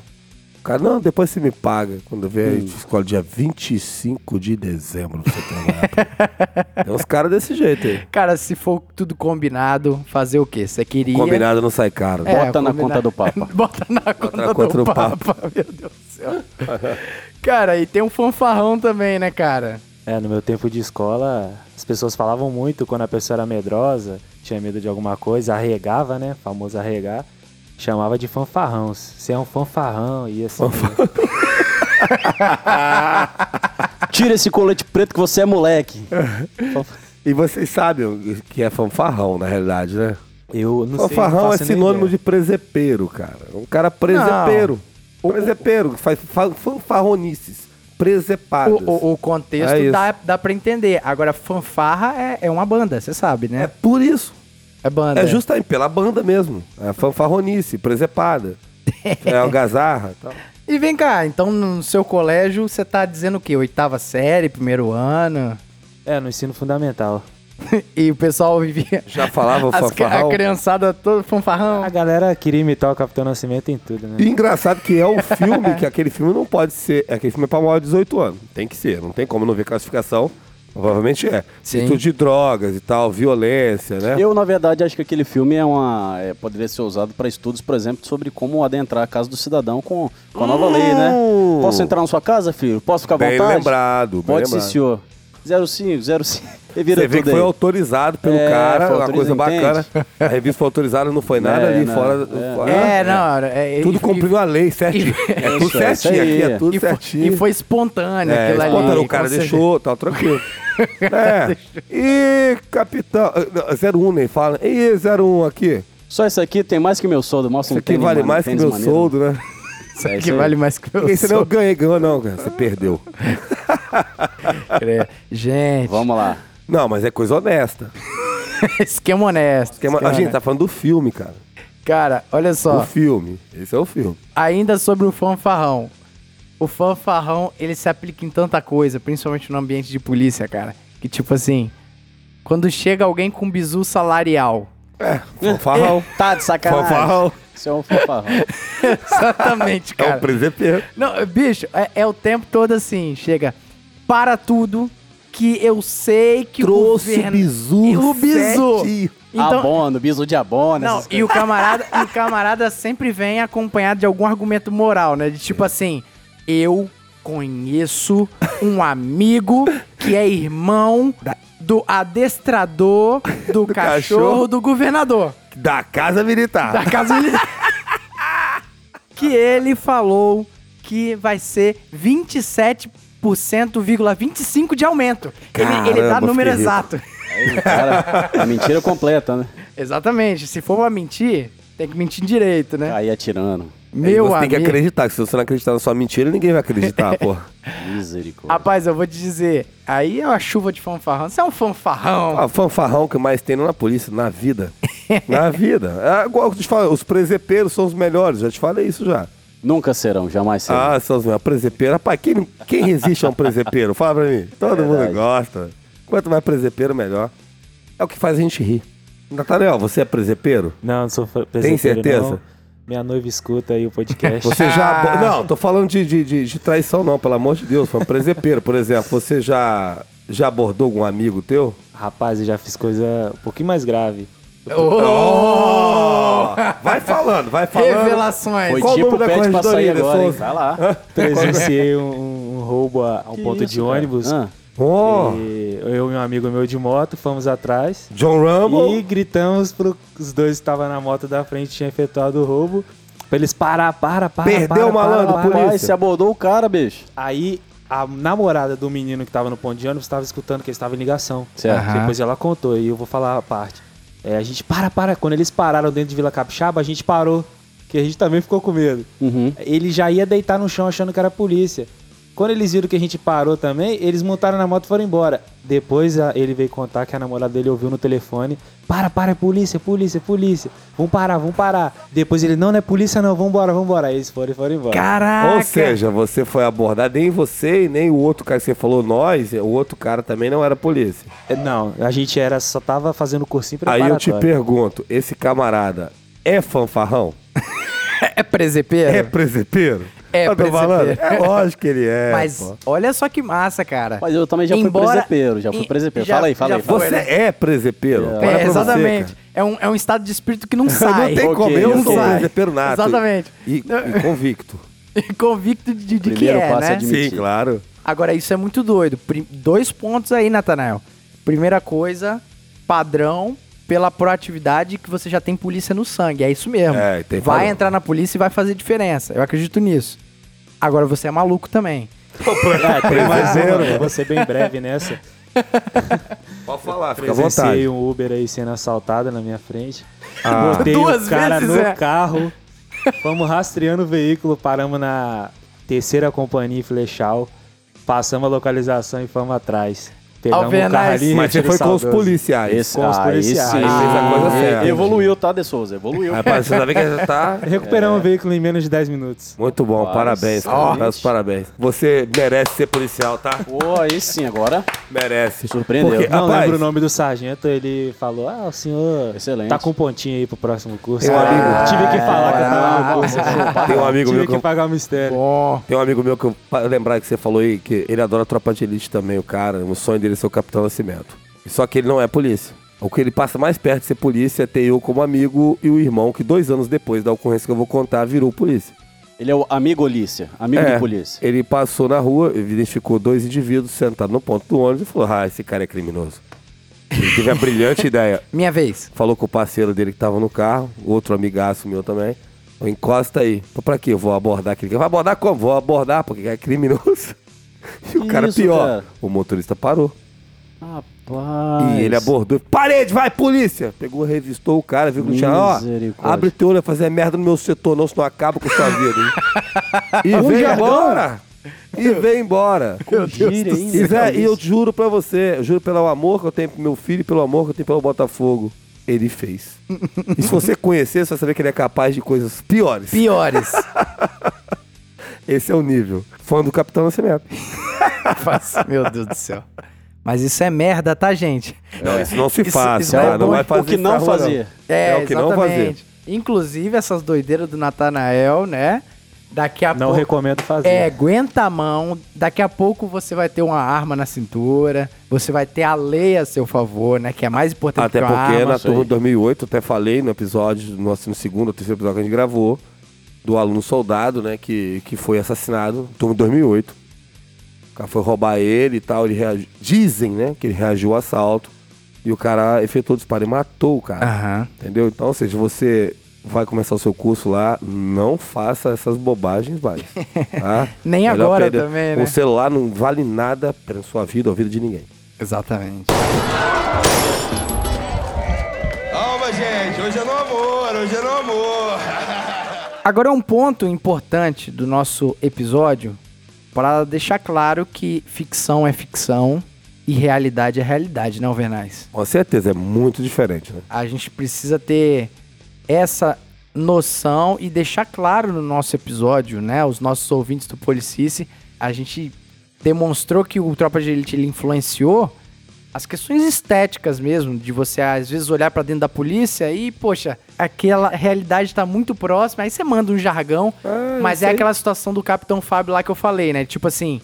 Cara, não, depois você me paga. Quando vê, a Hum. gente escolhe dia 25 de dezembro pra você trabalhar. Tem uns caras desse jeito aí. Cara, se for tudo combinado, fazer o quê? Você queria... Combinado não sai caro. É, Bota na conta do Papa. Bota na conta, na conta do do Papa. Meu Deus do céu. cara, e tem um fanfarrão também, né, cara? É, no meu tempo de escola, as pessoas falavam muito quando a pessoa era medrosa, tinha medo de alguma coisa, arregava, né? Famoso arregar. Chamava de fanfarrão. Você é um fanfarrão e assim. Tira esse colete preto que você é moleque. E vocês sabem o que é fanfarrão, na realidade, né? Eu não sei. fanfarrão não é sinônimo ideia. de presepeiro, cara. Um cara presepeiro. Presepeiro, que faz fa- fanfarronices. Presepadas. O, o- o contexto É dá, dá pra entender. Agora, fanfarra é, é uma banda, você sabe, É né? por isso. É banda. É justamente pela banda mesmo. É fanfarronice, presepada. é algazarra e tal. E vem cá, então no seu colégio você tá dizendo o quê? Oitava série, primeiro ano? É, no ensino fundamental. e o pessoal vivia. Já falava As, fanfarrão? a criançada toda fanfarrão. A galera queria imitar o Capitão Nascimento em tudo, né? E engraçado que é um filme, que aquele filme não pode ser. Aquele filme é pra maior de 18 anos. Tem que ser, não tem como não ver classificação. Provavelmente é. Sim. Tudo de drogas e tal, violência, né? Eu, na verdade, acho que aquele filme é uma, é, poderia ser usado para estudos, por exemplo, sobre como adentrar a casa do cidadão com, com a nova lei, né? Posso entrar na sua casa, filho? Posso ficar à Bem vontade? lembrado, bem Pode sim, lembrado. senhor. 05, 05. Revira Você vê que foi aí. autorizado pelo É, cara, foi uma coisa autorizado, bacana. A revista foi autorizada, não foi nada É, ali não, fora. é. fora- É, não, é, Tudo e- cumprindo a lei, certinho. É tudo certinho aqui, aí. é tudo e, foi, certinho. e foi espontâneo É, aquilo ali. espontâneo, o cara deixou, tal, tranquilo. é. E capitão. eh, 01, nem fala. E 01 aqui? Só isso aqui tem mais que meu soldo. Mostra Isso um aqui tênis, vale mano, mais que meu maneiro. soldo, né? Isso É aqui isso aí. vale mais que eu Esse não ganhei, ganhou não, cara. Você perdeu. É, Gente, Vamos lá. Não, mas é coisa honesta. esquema honesto. Esquema- esquema A gente honesto. tá falando do filme, cara. Cara, olha O só. filme. Esse é o filme. Ainda sobre o fanfarrão. O fanfarrão, ele se aplica em tanta coisa, principalmente no ambiente de polícia, cara. Que tipo assim, quando chega alguém com bizu salarial. Fanfarrão. Tá de sacanagem. Fanfarrão. Isso é um fanfarrão. Exatamente, É cara. o presepeiro. Não, bicho, é, é o tempo todo assim, chega, para tudo que eu sei que Trouxe o governo... bizu E o bizu. Então, abono, biso de abono. não, essas e o camarada, e o camarada sempre vem acompanhado de algum argumento moral, né? De tipo assim, eu conheço um amigo que é irmão do adestrador do, cachorro, cachorro. do governador. Da Casa Militar. Da casa militar. que ele falou que vai ser 27,25% de aumento. Ele, ele dá Caramba, número exato. Aí, cara, a mentira completa, né? Exatamente. Se for pra mentir, tem que mentir direito, né? Cair atirando. Meu você tem que amigo. acreditar, que se você não acreditar na sua mentira, ninguém vai acreditar, porra. Misericórdia. Rapaz, eu vou te dizer, aí é uma chuva de fanfarrão. Você é um fanfarrão. Ah, fanfarrão que mais tem não na polícia, na vida. na vida. É igual que eu te falo, os presepeiros são os melhores, já te falei isso já. Nunca serão, jamais serão. Ah, são os melhores. Presepeiro, rapaz, quem, quem resiste a um presepeiro? Fala pra mim. Todo mundo verdade. gosta. Quanto mais presepeiro, melhor. É o que faz a gente rir. Nathaniel, você é presepeiro? Não, não sou fa- Tem presepeiro, certeza? não. Minha noiva escuta aí o podcast. Você já. Ah. Não, tô falando de, de, de- de traição, não, pelo amor de Deus. Foi um presepeiro, por exemplo. Você já, já abordou algum amigo teu? Rapaz, eu já fiz coisa um pouquinho mais grave. Oh! Vai falando, vai falando. Revelações. Foi qual o tipo nome da pede pra sair agora, hein? Vai lá. Presenciei um, um roubo a, a um Que ponto isso, de cara? ônibus. Ah, Oh, E eu e um amigo meu de moto fomos atrás John Rumble. e gritamos para os dois que estavam na moto da frente tinham efetuado o roubo pra eles parar, para, para, Perdeu para, o malandro, para, para. polícia. Rapaz, você abordou o cara, bicho. Aí a namorada do menino que tava no ponto de ônibus estava escutando que ele estava em ligação. Certo. Aham. Depois ela contou e eu vou falar a parte. É, a gente para, para. Quando eles pararam dentro de Vila Capixaba, a gente parou. Que a gente também ficou com medo. Uhum. Ele já ia deitar no chão achando que era a polícia. Quando eles viram que a gente parou também, eles montaram na moto e foram embora. Depois ele veio contar que a namorada dele ouviu no telefone: Para, para, é polícia, polícia, polícia. Vamos parar, vamos parar. Depois ele: Não, não é polícia, não, vambora, vambora. Aí eles foram e foram embora. Caraca. Ou seja, você foi abordado, nem você e nem o outro cara que você falou, nós, o outro cara também não era polícia. É, Não, a gente era, só tava fazendo cursinho Aí eu te preparatório. pergunto, esse camarada é fanfarrão? é presepeiro? É presepeiro? É Eu tô falando? presepeiro. É lógico que ele é. Mas pô. olha só que massa, cara. Mas eu também já fui Embora- presepeiro, já fui presepeiro. já- Fala aí, fala aí. Fala foi. Você é presepeiro? É, É, você, exatamente. cara. é, um, é um estado de espírito que não sai. Não tem Ok, como, eu não sou presepeiro nato. Exatamente. E, e convicto. Convicto de, de que Primeiro é, passo né? é admitir. Sim, claro. Agora, isso é muito doido. Prim- dois pontos aí, Natanael. Primeira coisa, padrão pela proatividade que você já tem polícia no sangue. É isso mesmo. É, tem vai padrão. entrar na polícia e vai fazer diferença. Eu acredito nisso. Agora, você é maluco também. É, tem mais uma, eu vou ser bem breve nessa. Pode falar, fica à vontade. um Uber aí sendo assaltado na minha frente. Ah. Botei Duas o cara vezes, no é. carro. Fomos rastreando o veículo, paramos na terceira companhia em Flechal. Passamos a localização e fomos atrás. Pegamos Alvenares. o carro ali, Mas você foi com os policiais. Esse, Com os aí policiais. sim. Aí fez a coisa Ah, certa. Evoluiu, tá, De Souza? Evoluiu. Rapaz, você sabe que já tá... Recuperamos o veículo em menos de 10 minutos. Muito bom, parabéns. Ó. Meus parabéns. Você merece ser policial, tá? Pô, aí sim, agora Merece. surpreendeu. Porque- Não Rapaz. lembro o nome do sargento, ele falou: Ah, o senhor Excelente. tá com um pontinho aí pro próximo curso. Tem um amigo- Ah, Tive que falar que eu Ah, tava no curso. Tem um amigo Tive meu que que eu- pagar o mistério. Bom. Tem um amigo meu que eu lembrar que você falou aí que ele adora tropa de elite também, o cara. O sonho dele é ser o Capitão Nascimento. Só que ele não é polícia. O que ele passa mais perto de ser polícia é ter eu como amigo e o irmão que dois anos depois da ocorrência que eu vou contar virou polícia. Ele é o amigo Olícia, amigo É, de polícia. Ele passou na rua, identificou dois indivíduos sentados no ponto do ônibus e falou: Ah, esse cara é criminoso. Ele teve a brilhante ideia. Minha vez. Falou com o parceiro dele que tava no carro, outro amigaço meu também. Encosta aí. Pra quê? Eu vou abordar aquele. Vai abordar como? Vou abordar, porque é criminoso. E o Que cara isso, pior. cara? O motorista parou. Rapaz. E ele abordou. Parede, vai, polícia! Pegou, revistou o cara, viu que não tinha. Ó, abre teu olho, fazer merda no meu setor, não, senão acaba com sua vida. hein? e vem embora! E vem embora. Gíria ainda, E, Zé, cara, e eu juro pra você, eu juro pelo amor que eu tenho pro meu filho e pelo amor que eu tenho pelo Botafogo. Ele fez. e se você conhecer, você vai saber que ele é capaz de coisas piores. Piores. Esse é o nível. Fã do Capitão Nascimento. Meu Deus do céu. Mas isso é merda, tá, gente? Não, isso não se Isso- faz, isso tá? é não vai fazer O que isso não fazer. É, É o que não fazer. exatamente. Inclusive, essas doideiras do Natanael, né? Daqui a Não pouco. recomendo fazer. É, aguenta a mão. Daqui a pouco você vai ter uma arma na cintura. Você vai ter a lei a seu favor, né? Que é mais importante Até que uma porque arma. na turma de 2008, até falei no episódio, no, no segundo ou terceiro episódio que a gente gravou, do aluno soldado, né, que, que foi assassinado, de 2008. O cara foi roubar ele e tal, ele reagiu, dizem, né, que ele reagiu ao assalto e o cara efetuou o disparo e matou o cara. Aham. Entendeu? Então, ou seja, você vai começar o seu curso lá, não faça essas bobagens mais. Tá? Nem Melhor agora perder- também, né? O celular não vale nada para sua vida ou a vida de ninguém. Exatamente. Calma, gente. Hoje é no amor, hoje é no amor. Agora um ponto importante do nosso episódio para deixar claro que ficção é ficção e realidade é realidade, né, Alvernais? Com certeza, é muito diferente, né? A gente precisa ter essa noção e deixar claro no nosso episódio, né? Os nossos ouvintes do Policice, a gente demonstrou que o Tropa de Elite ele influenciou as questões estéticas mesmo, de você às vezes olhar pra dentro da polícia e, poxa, aquela realidade tá muito próxima, aí você manda um jargão, Ah, mas é aquela situação do Capitão Fábio lá que eu falei, né? Tipo assim,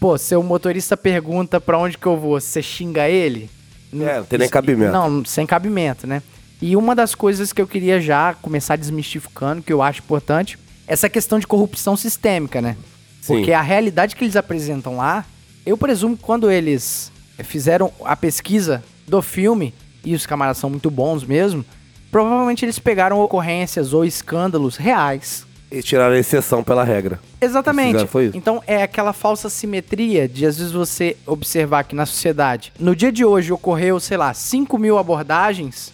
pô, seu motorista pergunta pra onde que eu vou, você xinga ele? É, não tem nem cabimento. Não, sem cabimento, né? E uma das coisas que eu queria já começar desmistificando, que eu acho importante, essa questão de corrupção sistêmica, né? Sim. Porque a realidade que eles apresentam lá, eu presumo que quando eles fizeram a pesquisa do filme, e os camaradas são muito bons mesmo, provavelmente eles pegaram ocorrências ou escândalos reais. E tiraram a exceção pela regra. Exatamente. Foi isso? Então é aquela falsa simetria de às vezes você observar que na sociedade, no dia de hoje ocorreu, sei lá, 5 mil abordagens,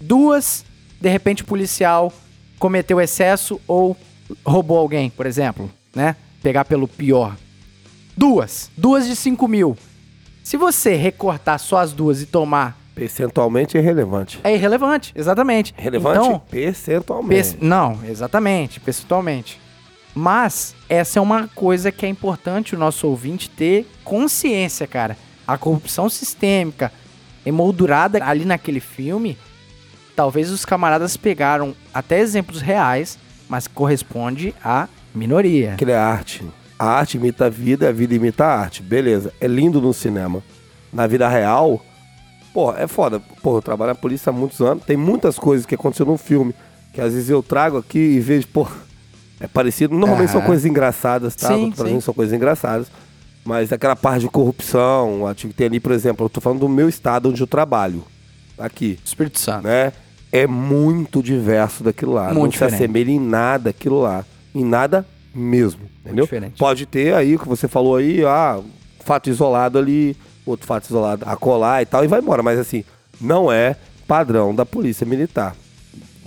duas, de repente o policial cometeu excesso ou roubou alguém, por exemplo, né? Pegar pelo pior. Duas. Duas de 5 mil. Se você recortar só as duas e tomar, Percentualmente é irrelevante. é irrelevante, exatamente. Relevante Então, percentualmente. Não, exatamente, percentualmente. Mas essa é uma coisa que é importante o nosso ouvinte ter consciência, cara. A corrupção sistêmica emoldurada ali naquele filme, talvez os camaradas pegaram até exemplos reais, mas corresponde à minoria. Aquilo é arte. A arte imita a vida, a vida imita a arte. Beleza. É lindo no cinema. Na vida real, pô, é foda. Pô, eu trabalho na polícia há muitos anos. Tem muitas coisas que aconteceram no filme que às vezes eu trago aqui e vejo, pô, é parecido. Normalmente são coisas engraçadas, tá? Sim, trazendo sim. são coisas engraçadas. Mas aquela parte de corrupção, a que tem ali, por exemplo, eu tô falando do meu estado onde eu trabalho. Aqui Espírito Santo. né? É muito diverso daquilo lá. Muito não diferente. se assemelha em nada aquilo lá. Em nada mesmo. Entendeu? diferente. Pode ter aí, o que você falou aí, ah, fato isolado ali, outro fato isolado a colar e tal, e vai embora. Mas assim, não é padrão da polícia militar.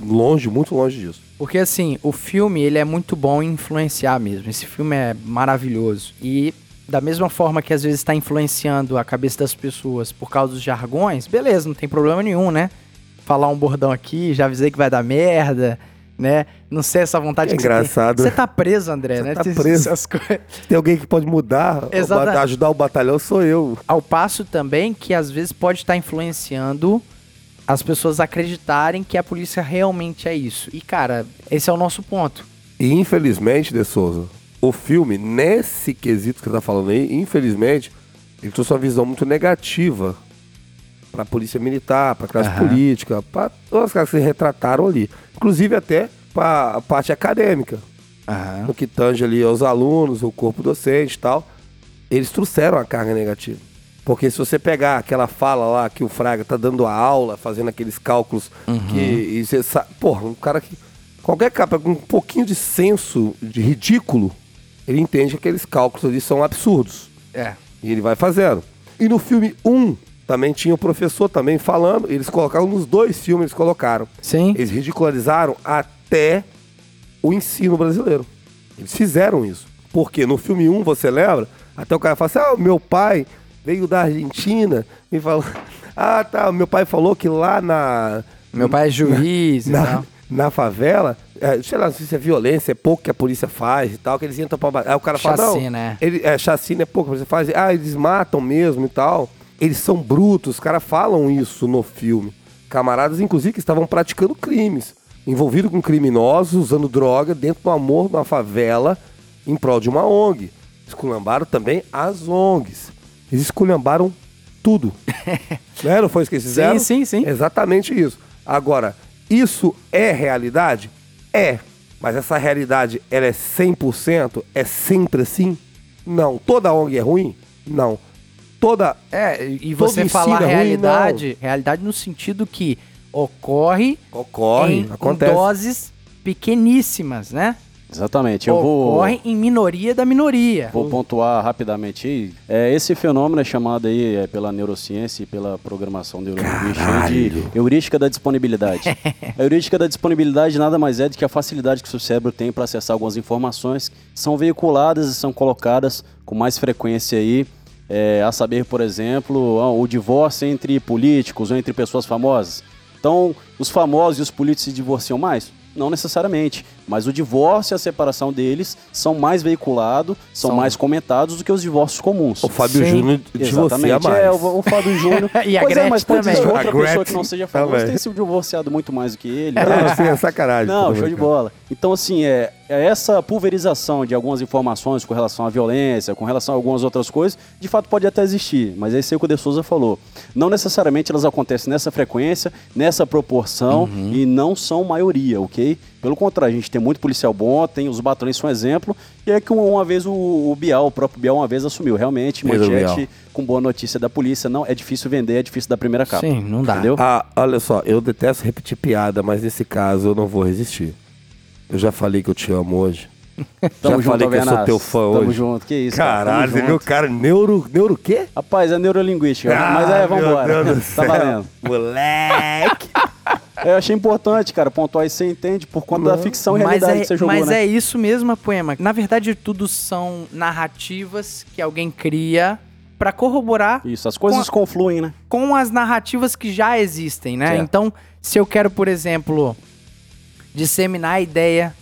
Longe, muito longe disso. Porque assim, o filme ele é muito bom em influenciar mesmo. Esse filme é maravilhoso. E da mesma forma que às vezes está influenciando a cabeça das pessoas por causa dos jargões, beleza, não tem problema nenhum, né? Falar um bordão aqui, já avisei que vai dar merda, né? Não sei essa vontade É que você tem. engraçado. Você tá preso, André, Você né? tá Tem preso. essas coisas. Tem alguém que pode mudar, ajudar o batalhão, sou eu. Ao passo também que às vezes pode estar influenciando as pessoas a acreditarem que a polícia realmente é isso. E, cara, esse é o nosso ponto. E infelizmente, De Souza, o filme, nesse quesito que você tá falando aí, infelizmente, ele trouxe uma visão muito negativa pra polícia militar, pra classe Aham. política, pra todas as caras que se retrataram ali. Inclusive até pra parte acadêmica, no que tange ali aos alunos, o corpo docente e tal. Eles trouxeram a carga negativa. Porque se você pegar aquela fala lá que o Fraga tá dando a aula, fazendo aqueles cálculos que. E você sabe, porra, um cara que. Qualquer capa com um pouquinho de senso de ridículo, ele entende que aqueles cálculos ali são absurdos. É. E ele vai fazendo. E no filme 1, também tinha o professor também falando. Eles colocaram nos dois filmes, eles colocaram. Sim. Eles ridicularizaram até o ensino brasileiro. Eles fizeram isso. Porque no filme 1, você lembra? Até o cara fala assim: ah, meu pai veio da Argentina e falou: ah, tá, meu pai falou que lá na. Meu pai é juiz e na, tal. na favela, é, sei lá, não sei se é violência, é pouco que a polícia faz e tal, que eles entram pra. Aí o cara fala, não, Chacina, é. ele, é, chacina é pouco, você faz, ah, eles matam mesmo e tal. Eles são brutos, os caras falam isso no filme. Camaradas, inclusive, que estavam praticando crimes, envolvidos com criminosos, usando droga dentro do amor de uma favela em prol de uma ONG. Esculhambaram também as ONGs. Eles esculhambaram tudo. né? Não foi isso que eles fizeram? sim, sim. Exatamente isso. Agora, isso é realidade? É. Mas essa realidade, ela é 100%? É sempre assim? Não. Toda ONG é ruim? Não. Toda... É, e você falar é ruim, realidade, realidade no sentido que ocorre, Ocorre, em, em acontece. doses pequeníssimas, né? Exatamente. Eu vou, Ocorre em minoria da minoria. vou pontuar rapidamente aí. É, esse fenômeno é chamado aí é, pela neurociência e pela programação neurolinguística de heurística da disponibilidade. a heurística da disponibilidade nada mais é do que a facilidade que o seu cérebro tem para acessar algumas informações que são veiculadas e são colocadas com mais frequência aí. é, a saber, por exemplo, ah, o divórcio entre políticos ou entre pessoas famosas. Então, os famosos e os políticos se divorciam mais? Não necessariamente, mas o divórcio e a separação deles são mais veiculados, são, São- mais comentados do que os divórcios comuns. O Fábio Sim, Júnior divorcia Exatamente, mais. é, o, o Fábio Júnior. E a pois é, Gretchen mas pode também. outra A pessoa Gretchen que não seja famosa também. tem se divorciado muito mais do que ele. Não, assim, é sacanagem. Não, show de bola. Então, assim, é, é essa pulverização de algumas informações com relação à violência, com relação a algumas outras coisas, de fato pode até existir, mas é isso aí que o De Souza falou. Não necessariamente elas acontecem nessa frequência, nessa proporção Uhum. e não são maioria, ok? Pelo contrário, a gente tem muito policial bom, tem os batalhões são exemplo, e é que uma vez o, o Bial, o próprio Bial, uma vez assumiu. Realmente, manchete com boa notícia da polícia, não é difícil vender, é difícil dar primeira capa. Sim, não dá. Entendeu? Ah, olha só, eu detesto repetir piada, mas nesse caso eu não vou resistir. Eu já falei que eu te amo hoje. Tamo já junto, falei que eu sou teu fã Tamo hoje. junto, que isso. cara. Caralho, Tamo você viu cara neuro, neuro o quê? Rapaz, é neurolinguística, né? mas é, Ah, vambora. Tá valendo. Moleque! Eu achei importante, cara, pontuar isso, você entende, por conta da ficção e Mas, realidade é, que você jogou, mas né? é isso mesmo, Poema. Na verdade, tudo são narrativas que alguém cria pra corroborar Isso, as coisas Com confluem, né? com as narrativas que já existem, né? Certo. Então, se eu quero, por exemplo, disseminar a ideia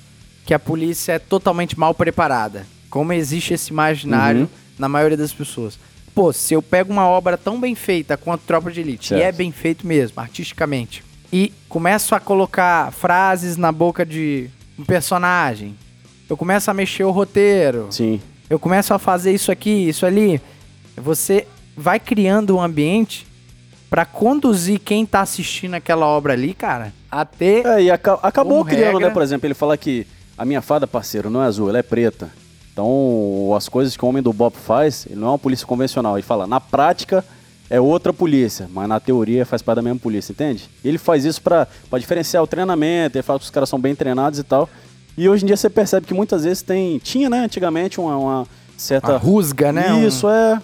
que a polícia é totalmente mal preparada, como existe esse imaginário Uhum. na maioria das pessoas. Pô, se eu pego uma obra tão bem feita quanto Tropa de Elite, e Certo. é bem feito mesmo, artisticamente, e começo a colocar frases na boca de um personagem, eu começo a mexer o roteiro, Sim. eu começo a fazer isso aqui, isso ali, você vai criando um ambiente pra conduzir quem tá assistindo aquela obra ali, cara, a ter É, e aca- acabou criando, regra- né? Por exemplo, ele fala que a minha fada, parceiro, não é azul, ela é preta. Então, as coisas que o homem do Bob faz, ele não é uma polícia convencional. Ele fala, na prática, é outra polícia, mas na teoria faz parte da mesma polícia, entende? Ele faz isso pra, pra diferenciar o treinamento, ele fala que os caras são bem treinados e tal. E hoje em dia você percebe que muitas vezes tem. Tinha, né, antigamente, uma, uma certa. a rusga, né? Um- Isso, é.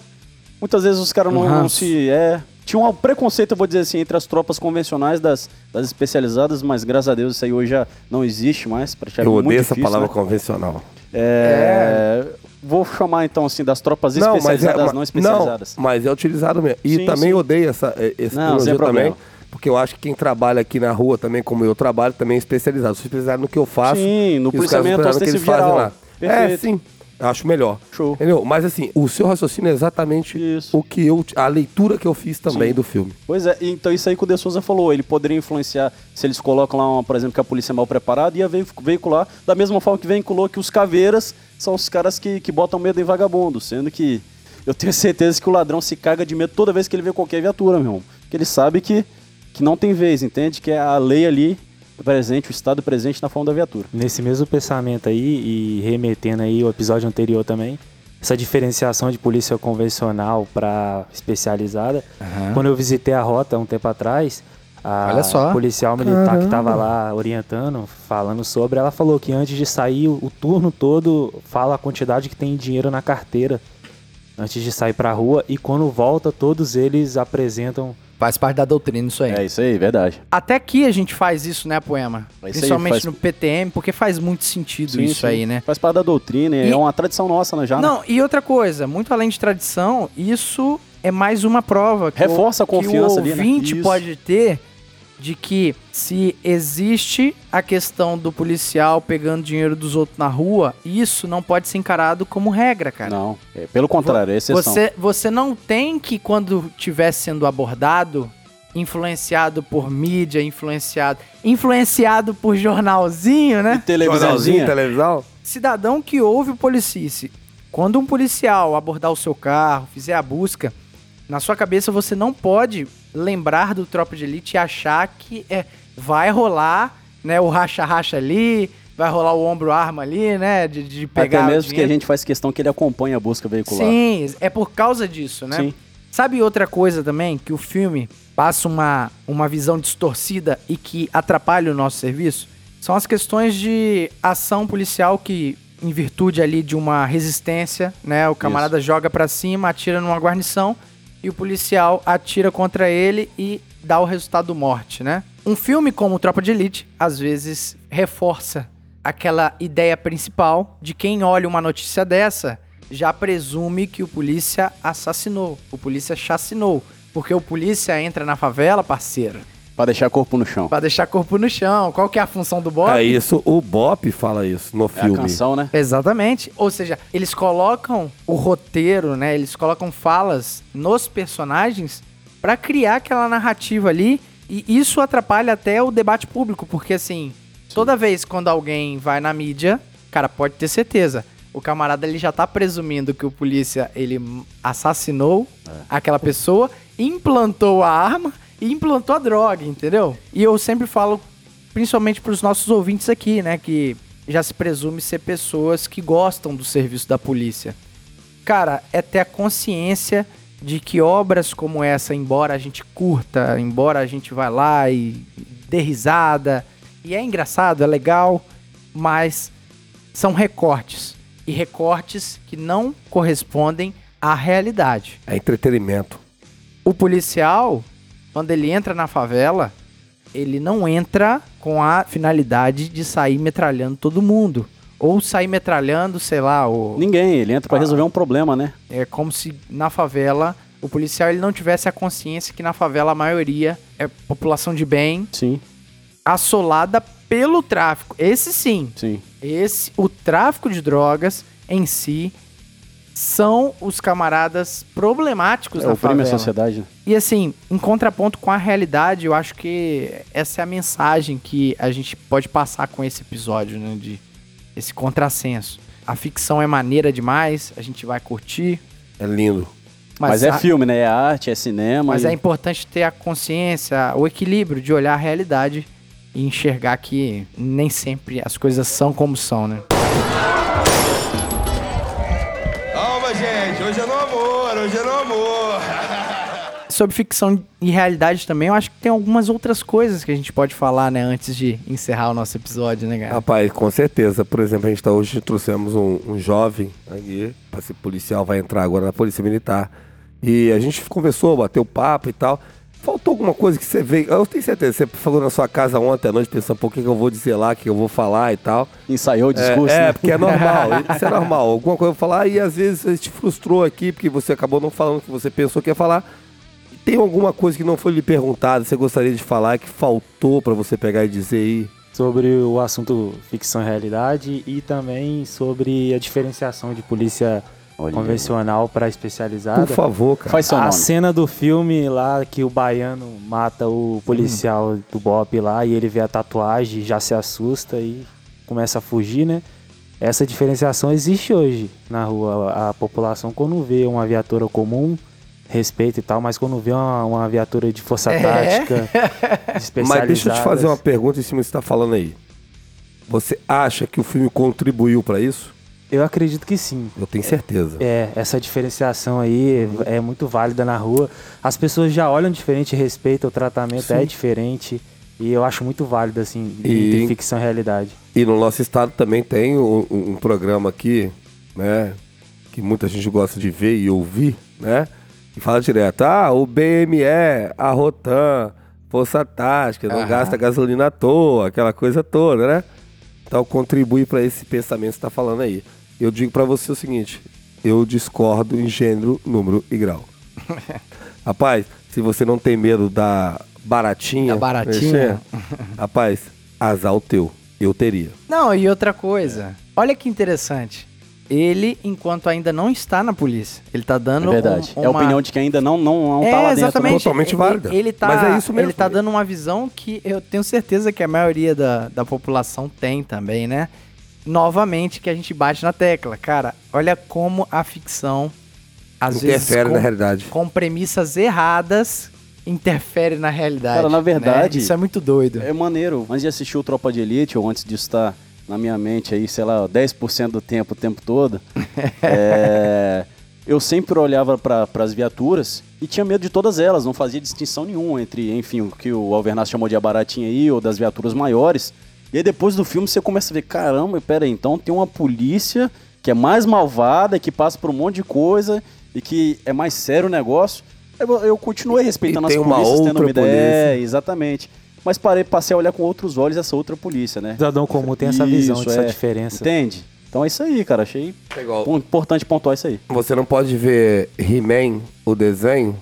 Muitas vezes os caras Um não, não se. É. Tinha um preconceito, eu vou dizer assim, entre as tropas convencionais das, das especializadas, mas graças a Deus isso aí hoje já não existe mais. Eu muito odeio essa difícil, palavra né? convencional. É, vou chamar então assim das tropas Não, mas é, especializadas, ma- não especializadas. Não, mas é utilizado mesmo. E Sim, também sim. odeio essa, eh, esse Não, também. Porque eu acho que quem trabalha aqui na rua também, como eu trabalho, também é especializado. Sou especializado no que eu faço. Sim, no policiamento no que eles fazem geral. lá. É, Perfeito. sim. Acho melhor. Show. Entendeu? Mas assim, o seu raciocínio é exatamente Isso. o que eu. A leitura que eu fiz também Sim. do filme. Pois é, então isso aí que o De Souza falou, ele poderia influenciar, se eles colocam lá, uma, por exemplo, que a polícia é mal preparada, ia veic- veicular da mesma forma que veiculou que os caveiras são os caras que, que botam medo em vagabundo, sendo que eu tenho certeza que o ladrão se caga de medo toda vez que ele vê qualquer viatura, meu irmão. Porque ele sabe que, que não tem vez, entende? Que é a lei ali presente, o Estado presente na forma da viatura. Nesse mesmo pensamento aí, e remetendo aí o episódio anterior também, essa diferenciação de polícia convencional para especializada. Quando eu visitei a rota um tempo atrás, a Olha só. policial militar que estava lá orientando, falando sobre, ela falou que antes de sair o, turno todo, fala a quantidade que tem dinheiro na carteira antes de sair para a rua e quando volta todos eles apresentam Faz parte da doutrina isso aí. É isso aí, verdade. Até aqui a gente faz isso, né, Poema? É isso aí, Principalmente faz- no PTM, porque faz muito sentido Sim, isso sim. aí, né? Faz parte da doutrina, E- é uma tradição nossa, né, já. né? Não, e outra coisa, muito além de tradição, isso é mais uma prova que Reforça o, a confiança que o ali, né? ouvinte pode ter de que se existe a questão do policial pegando dinheiro dos outros na rua, isso não pode ser encarado como regra, cara. Não, é, pelo contrário, é exceção. Você, você não tem que, quando estiver sendo abordado, influenciado por mídia, influenciado. Influenciado por jornalzinho, né? televisãozinha. televisão? cidadão que ouve o policice. Quando um policial abordar o seu carro, fizer a busca, na sua cabeça você não pode lembrar do Tropa de Elite e achar que é, vai rolar né, o racha-racha ali, vai rolar o ombro-arma ali, né? De, de pegar Até mesmo que a gente faz questão que ele acompanhe a busca veicular. Sim, é por causa disso, né? Sim. Sabe outra coisa também? Que o filme passa uma, uma visão distorcida e que atrapalha o nosso serviço? São as questões de ação policial que, em virtude ali de uma resistência, né? O camarada joga pra cima, atira numa guarnição e o policial atira contra ele e dá o resultado morte, né? Um filme como Tropa de Elite, às vezes, reforça aquela ideia principal de quem olha uma notícia dessa já presume que o polícia assassinou, o polícia chacinou. Porque o polícia entra na favela, parceiro, Pra deixar corpo no chão. pra deixar corpo no chão. Qual que é a função do Bob? É isso, o Bop fala isso no É a filme. canção, né? Exatamente. Ou seja, eles colocam o roteiro, né? Eles colocam falas nos personagens pra criar aquela narrativa ali. E isso atrapalha até o debate público, porque assim, toda vez quando alguém vai na mídia, cara, pode ter certeza. O camarada ele já tá presumindo que o polícia ele assassinou aquela pessoa, implantou a arma e implantou a droga, entendeu? E eu sempre falo principalmente para os nossos ouvintes aqui, né, que já se presume ser pessoas que gostam do serviço da polícia. Cara, é ter a consciência de que obras como essa, embora a gente curta, embora a gente vá lá e dê risada, e é engraçado, é legal, mas são recortes. E recortes que não correspondem à realidade. É entretenimento. O policial, quando ele entra na favela, ele não entra com a finalidade de sair metralhando todo mundo. Ou sair metralhando, sei lá, o... Ninguém, ele entra pra Ah. resolver um problema, né? é como se na favela o policial ele não tivesse a consciência que na favela a maioria é população de bem, Sim, assolada pelo tráfico. Esse sim, sim. esse o tráfico de drogas em si são os camaradas problemáticos É, na oprime a favela. sociedade. né? E assim, em contraponto com a realidade, eu acho que essa é a mensagem que a gente pode passar com esse episódio, né? De esse contrassenso. A ficção é maneira demais, a gente vai curtir. É lindo. Mas, é a- filme, né? É arte, é cinema. Mas e- é importante ter a consciência, o equilíbrio de olhar a realidade e enxergar que nem sempre as coisas são como são, né? Amor, é no amor. Sobre ficção e realidade também, eu acho que tem algumas outras coisas que a gente pode falar, né, antes de encerrar o nosso episódio, né, cara? Rapaz, com certeza. Por exemplo, a gente tá hoje trouxemos um, um jovem aqui, para ser policial, vai entrar agora na Polícia Militar. E a gente conversou, bateu papo e tal. Faltou alguma coisa que você veio. Eu tenho certeza, você falou na sua casa ontem à noite, pensando, pô, o que, eu vou dizer lá, o que eu vou falar e tal. Ensaiou o discurso, É, né? é, porque é normal, isso é normal. Alguma coisa eu vou falar e às vezes você te frustrou aqui, porque você acabou não falando o que você pensou que ia falar. Tem alguma coisa que não foi lhe perguntada, você gostaria de falar, que faltou pra você pegar e dizer aí? Sobre o assunto ficção e realidade e também sobre a diferenciação de polícia Olha. convencional para especializada. Por favor, cara. Faz seu a nome. cena do filme lá que o baiano mata o policial do Bop lá e ele vê a tatuagem, já se assusta e começa a fugir, né? Essa diferenciação existe hoje na rua. A, a população, quando vê uma viatura comum, respeita e tal, mas quando vê uma, uma viatura de força É. tática, especializada... Mas deixa eu te fazer uma pergunta em cima do que você tá falando aí. Você acha que o filme contribuiu pra isso? Eu acredito que sim. Eu tenho certeza. É, essa diferenciação aí é muito válida na rua. As pessoas já olham diferente, respeitam o tratamento, é diferente. E eu acho muito válido, assim, E- entre ficção e realidade. E no nosso estado também tem um, um- programa aqui, né? Que muita gente gosta de ver e ouvir, né? E fala direto, ah, o BME, a Rotan, Força Tática, não Aham. gasta gasolina à toa, aquela coisa toda, né? Então contribui para esse pensamento que você tá falando aí. Eu digo para você o seguinte, eu discordo em gênero, número e grau. Rapaz, se você não tem medo da baratinha, Da baratinha. mexer, rapaz, azar o teu. Eu teria. Não, e outra coisa. Olha que interessante. Ele, enquanto ainda não está na polícia, ele tá É dando verdade. um- É a uma... opinião de quem ainda não, não, não é, tá lá dentro. né? exatamente. Totalmente Ele- válida. Ele tá, Mas é isso mesmo. Ele tá dando uma visão que eu tenho certeza que a maioria da, da população tem também, né? Novamente, que a gente bate na tecla. Cara, olha como a ficção, às vezes, Interfere com, na realidade. com premissas erradas, interfere na realidade. Cara, na né? verdade, Isso é muito doido. É maneiro. Antes de assistir o Tropa de Elite, ou antes disso estar na minha mente aí, sei lá, 10% do tempo, o tempo todo, é, eu sempre olhava para as viaturas e tinha medo de todas elas, não fazia distinção nenhuma entre, enfim, o que o Alvernaz chamou de baratinha aí, ou das viaturas maiores. E aí depois do filme você começa a ver, caramba, pera aí, então tem uma polícia que é mais malvada, que passa por um monte de coisa e que é mais sério o negócio. Eu, eu continuei respeitando E as tem uma polícias, tendo outra uma ideia. polícia. É, exatamente. Mas parei, passei a olhar com outros olhos essa outra polícia, né? O cidadão comum tem essa visão, Isso, essa é. diferença. Entende? Então é isso aí, cara. Achei É igual. pon- importante pontuar isso aí. Você não pode ver He-Man, o desenho,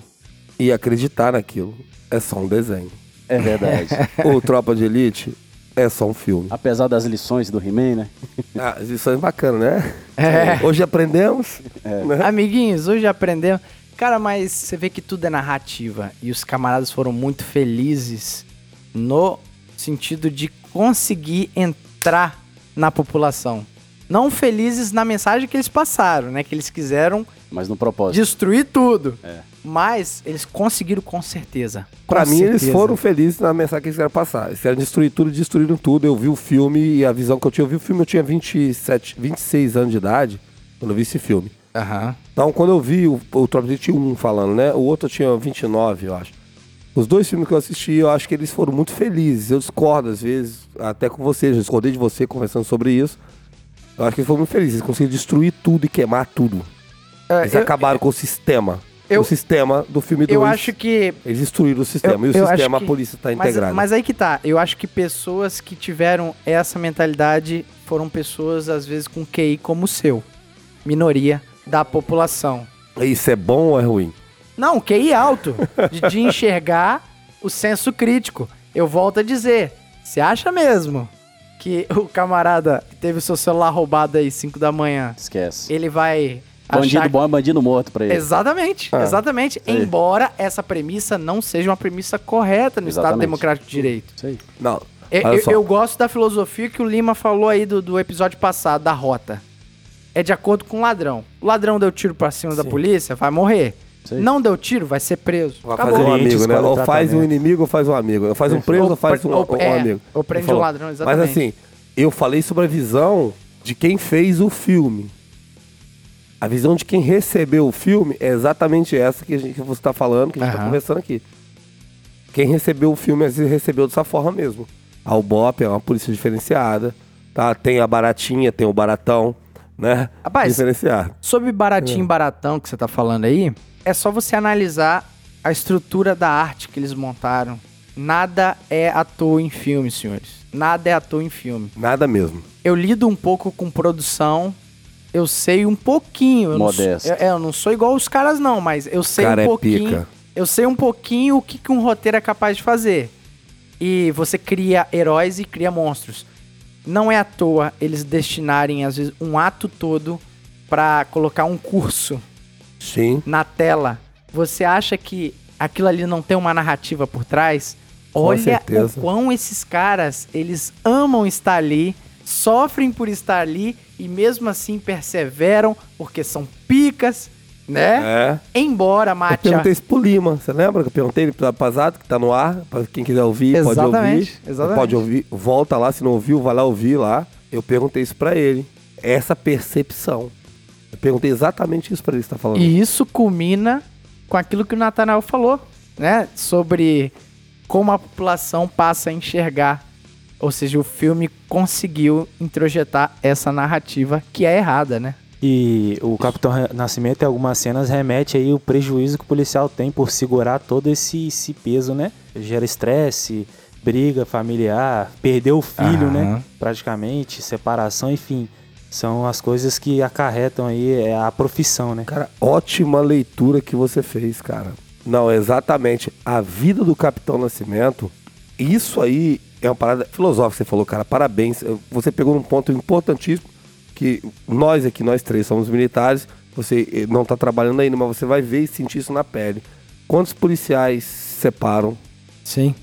e acreditar naquilo. É só um desenho. É verdade. o Tropa de Elite é só um filme. Apesar das lições do He-Man, né? Ah, as lições bacanas, né? É. Hoje aprendemos. É. né? Amiguinhos, hoje aprendemos. Cara, mas você vê que tudo é narrativa. E os camaradas foram muito felizes no sentido de conseguir entrar na população. Não felizes na mensagem que eles passaram, né? Que eles quiseram Mas no propósito. destruir tudo. É. Mas eles conseguiram com certeza. Pra Com mim, eles certeza. foram felizes na mensagem que eles queriam passar. Eles queriam destruir tudo, destruíram tudo. Eu vi o filme e a visão que eu tinha. Eu vi o filme, eu tinha 27, 26 anos de idade quando eu vi esse filme. Aham. Então, quando eu vi o, o Tropa de Elite 1 falando, né? O outro eu tinha 29, eu acho. Os dois filmes que eu assisti, eu acho que eles foram muito felizes. Eu discordo, às vezes, até com você. Eu discordei de você conversando sobre isso. Eu acho que eles foram muito felizes. Eles conseguiram destruir tudo e queimar tudo. É, Eles eu- acabaram com o sistema. Eu- o sistema do filme 2. Eu acho que Eles destruíram o sistema. Eu- e o sistema, que- a polícia está Mas, integrada. mas aí que tá. Eu acho que pessoas que tiveram essa mentalidade foram pessoas, às vezes, com QI como o seu. Minoria da população. Isso é bom ou é ruim? Não, QI alto. De, de enxergar o senso crítico. Eu volto a dizer. Você acha mesmo que o camarada que teve o seu celular roubado aí 5 da manhã, Esquece. ele vai Bandido achar bom é bandido morto pra ele. Exatamente, Ah. exatamente. Embora essa premissa não seja uma premissa correta no Estado Exatamente. Democrático de Direito. Isso aí. Não. Eu, olha eu- só. eu gosto da filosofia que o Lima falou aí do, do episódio passado, da rota. É de acordo com o ladrão. O ladrão deu tiro pra cima da Sim. polícia, vai morrer. Não deu tiro, vai ser preso. Vai Acabou. fazer um amigo, né? o Ou faz um inimigo ou faz um amigo. Ou faz um preso ou faz um, Ou- um é, amigo. ou prende um ladrão, Mas exatamente. assim, eu falei sobre a visão de quem fez o filme. A visão de quem recebeu o filme é exatamente essa que, a gente, que você está falando, que a gente está conversando aqui. Quem recebeu o filme, às vezes, recebeu dessa forma mesmo. A UBOP é uma polícia diferenciada, tá? Tem a baratinha, tem o baratão, né? Rapaz, Diferenciado. Sobre baratinho e baratão que você tá falando aí, é só você analisar a estrutura da arte que eles montaram. Nada é à toa em filme, senhores. Nada é à toa em filme. Nada mesmo. Eu lido um pouco com produção. Eu sei um pouquinho. Eu não sou- Modesto. eu, é, eu não sou igual os caras, não, mas eu sei Cara um é pouquinho. pica. Eu sei um pouquinho o que, que um roteiro é capaz de fazer. E você cria heróis e cria monstros. Não é à toa eles destinarem, às vezes, um ato todo pra colocar um curso Sim. na tela. Você acha que aquilo ali não tem uma narrativa por trás? Com Olha o quão esses caras, eles amam estar ali, sofrem por estar ali e mesmo assim perseveram porque são picas, né? É. Embora Eu mate a... perguntei isso pro Lima, você lembra que eu perguntei ele pra Pasado, que tá no ar, pra quem quiser ouvir, pode Exatamente, ouvir. exatamente. Pode ouvir, volta lá, se não ouviu, vai lá ouvir lá. Eu perguntei isso pra ele. Essa percepção. Eu perguntei exatamente isso pra ele que você tá falando. E isso culmina com aquilo que o Nathanael falou, né? Sobre como a população passa a enxergar. Ou seja, o filme conseguiu introjetar essa narrativa que é errada, né? E o Capitão Nascimento, em algumas cenas, remete aí o prejuízo que o policial tem por segurar todo esse, esse peso, né? Gera estresse, briga familiar, perder o filho, Aham. né? Praticamente, separação, enfim. São as coisas que acarretam aí é, a profissão, né? Cara, ótima leitura que você fez, cara. Não, exatamente. A vida do Capitão Nascimento, isso aí é uma parada filosófica que você falou, cara. Parabéns. Você pegou num ponto importantíssimo que nós aqui, nós três, somos militares. Você eh, não tá trabalhando ainda, mas você vai ver e sentir isso na pele. Quantos policiais se separam? Sim.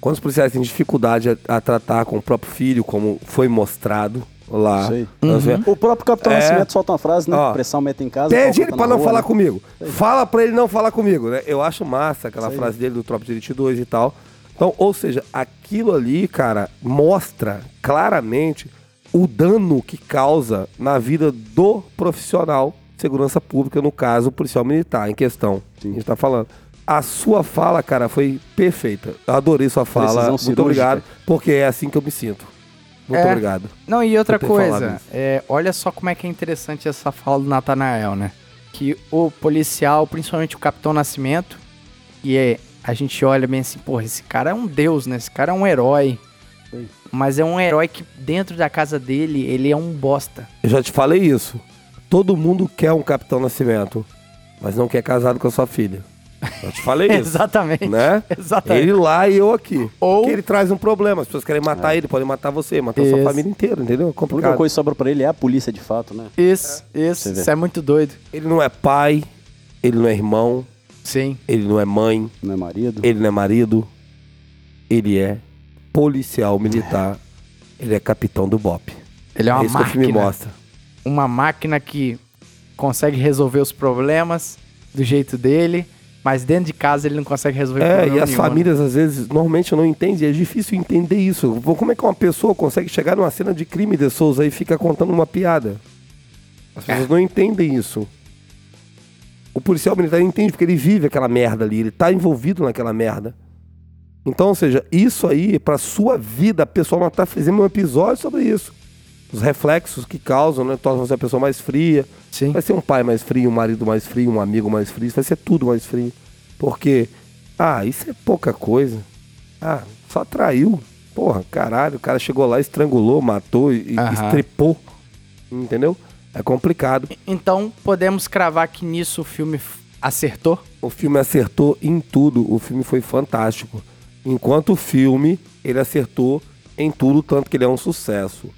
Quantos policiais têm dificuldade a, a tratar com o próprio filho, como foi mostrado lá? Nós vemos- O próprio Capitão É. Nascimento solta uma frase, né? Ó, Pressão meta em casa. Pede ele tá pra não rua, falar né? comigo. Fala pra ele não falar comigo, né? Eu acho massa aquela frase dele do Tropa de Elite 2 e tal. Então, ou seja, aquilo ali, cara, mostra claramente o dano que causa na vida do profissional de segurança pública, no caso, o policial militar em questão. A gente tá falando. A sua fala, cara, foi perfeita. Eu adorei sua fala. Precisão Muito cirúrgica. obrigado, porque é assim que eu me sinto. Muito É. obrigado. Não, e outra coisa, é, olha só como é que é interessante essa fala do Natanael, né? Que o policial, principalmente o Capitão Nascimento, e é, a gente olha bem assim, porra, esse cara é um deus, né? Esse cara é um herói. Sim. Mas é um herói que dentro da casa dele, ele é um bosta. Eu já te falei isso. Todo mundo quer um Capitão Nascimento, mas não quer casado com a sua filha. Já te falei isso. Exatamente. Né? Exatamente. Ele lá e eu aqui. Ou- Porque ele traz um problema. As pessoas querem matar ele, podem matar você, matar sua Isso. família inteira, entendeu? É A única complicado. coisa que sobra pra ele é a polícia de fato, né? Isso, isso, Você vê. isso é muito doido. Ele não é pai, ele não é irmão, Sim. ele não é mãe, Não é marido. ele não é marido. Ele é policial militar. Ele é capitão do BOP. Ele é uma isso que o filme máquina. mostra. Uma máquina que consegue resolver os problemas do jeito dele, mas dentro de casa ele não consegue resolver É, problema e as nenhum, né? famílias às vezes normalmente não entendem, é difícil entender isso. Como é que uma pessoa consegue chegar numa cena de crime de Souza e fica contando uma piada? As É. pessoas não entendem isso. O policial militar entende porque ele vive aquela merda ali, ele tá envolvido naquela merda. Então, ou seja, isso aí, pra sua vida pessoal, nós tá fazendo um episódio sobre isso. Os reflexos que causam, né? Tornam você a pessoa mais fria, Sim. Vai ser um pai mais frio, um marido mais frio, um amigo mais frio, isso vai ser tudo mais frio. Porque, ah, isso é pouca coisa. Ah, só traiu. Porra, caralho, o cara chegou lá, estrangulou, matou e e Aham. estrepou. Entendeu? É complicado. Então podemos cravar que nisso o filme acertou? O filme acertou em tudo. O filme foi fantástico. Enquanto o filme, ele acertou em tudo, tanto que ele é um sucesso.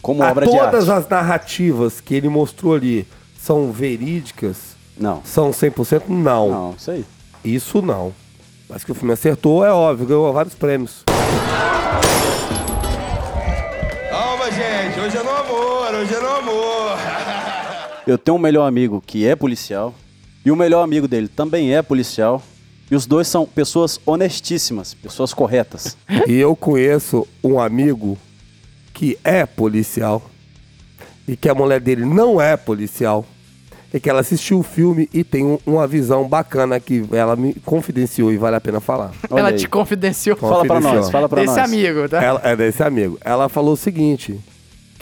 Como Ah, obra de todas arte. as narrativas que ele mostrou ali são verídicas? Não. São 100%? Não. Não, isso aí. Isso não. Mas que o filme acertou, é óbvio, ganhou vários prêmios. Hoje é no amor, hoje é no amor. Eu tenho um melhor amigo que é policial e o melhor amigo dele também é policial. E os dois são pessoas honestíssimas, pessoas corretas. E eu conheço um amigo que é policial e que a mulher dele não é policial. E que ela assistiu o filme e tem um- uma visão bacana que ela me confidenciou e vale a pena falar. Olha Ela aí. te confidenciou. Fala pra Confidenciou. nós, fala pra Desse nós. amigo, tá? Ela, é desse amigo. Ela falou o seguinte: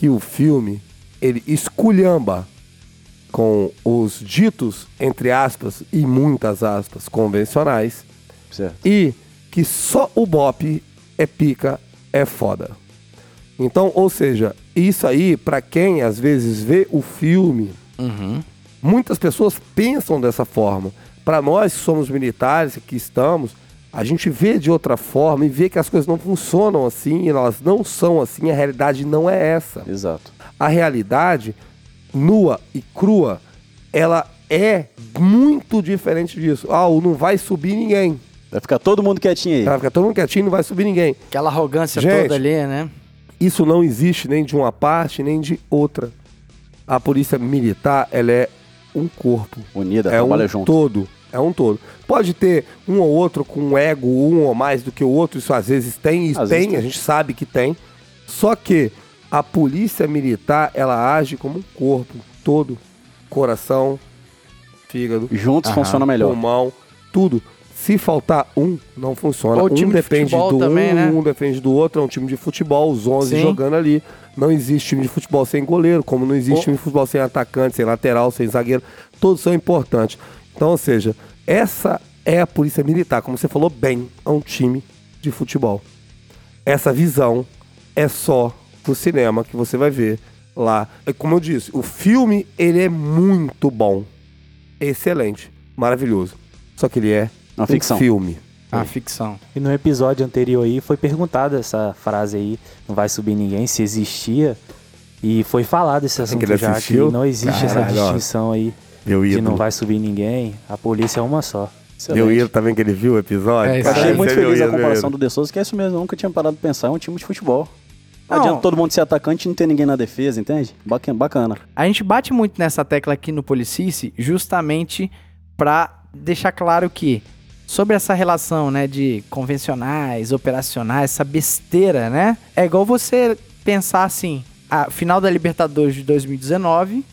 que o filme ele esculhamba com os ditos, entre aspas, e muitas aspas, convencionais, Certo. e que só o Bop é pica, é foda. Então, ou seja, isso aí, pra quem às vezes vê o filme, muitas pessoas pensam dessa forma. Pra nós que somos militares, que estamos, a gente vê de outra forma e vê que as coisas não funcionam assim, elas não são assim, a realidade não é essa Exato. a realidade nua e crua, ela é muito diferente disso. Ah, o não vai subir ninguém. Vai ficar todo mundo quietinho aí. Vai ficar todo mundo quietinho, não vai subir ninguém. Aquela arrogância Gente. toda ali, né? Isso não existe nem de uma parte, nem de outra. A polícia militar, ela é um corpo. Unida, é trabalha um junto. todo. É um todo. Pode ter um ou outro com um ego, um ou mais do que o outro, isso às vezes tem, e Às tem, a gente sabe que tem. Só que a polícia militar, ela age como um corpo todo. Coração, fígado, Juntos funciona melhor. pulmão, tudo. Se faltar um, não funciona. Ou um time de depende futebol do também, um, né? um depende do outro. É um time de futebol, os 11 Sim. jogando ali. Não existe time de futebol sem goleiro, como não existe time de futebol sem atacante, sem lateral, sem zagueiro. Todos são importantes. Então, ou seja, essa é a polícia militar. Como você falou bem, é um time de futebol. Essa visão é só no cinema que você vai ver lá. É Como eu disse, o filme ele é muito bom, excelente, maravilhoso. Só que ele é Uma um ficção. filme. A ficção. E no episódio anterior aí foi perguntada essa frase aí, não vai subir ninguém, se existia. E foi falado esse assunto já, assistiu? que não existe essa Caralho, ó. distinção aí Meu de ídolo. não vai subir ninguém, a polícia é uma só. Meu ídolo, tá vendo que ele viu o episódio? É, Eu Cara, achei muito feliz a ídolo, comparação do De Souza, que é isso mesmo, eu nunca tinha parado de pensar, é um time de futebol. Não, Não. adianta todo mundo ser atacante e não ter ninguém na defesa, entende? Bacana. bacana. A gente bate muito nessa tecla aqui no Policice justamente pra deixar claro que sobre essa relação, né, de convencionais, operacionais, essa besteira, né? É igual você pensar assim, a final da Libertadores de 2019,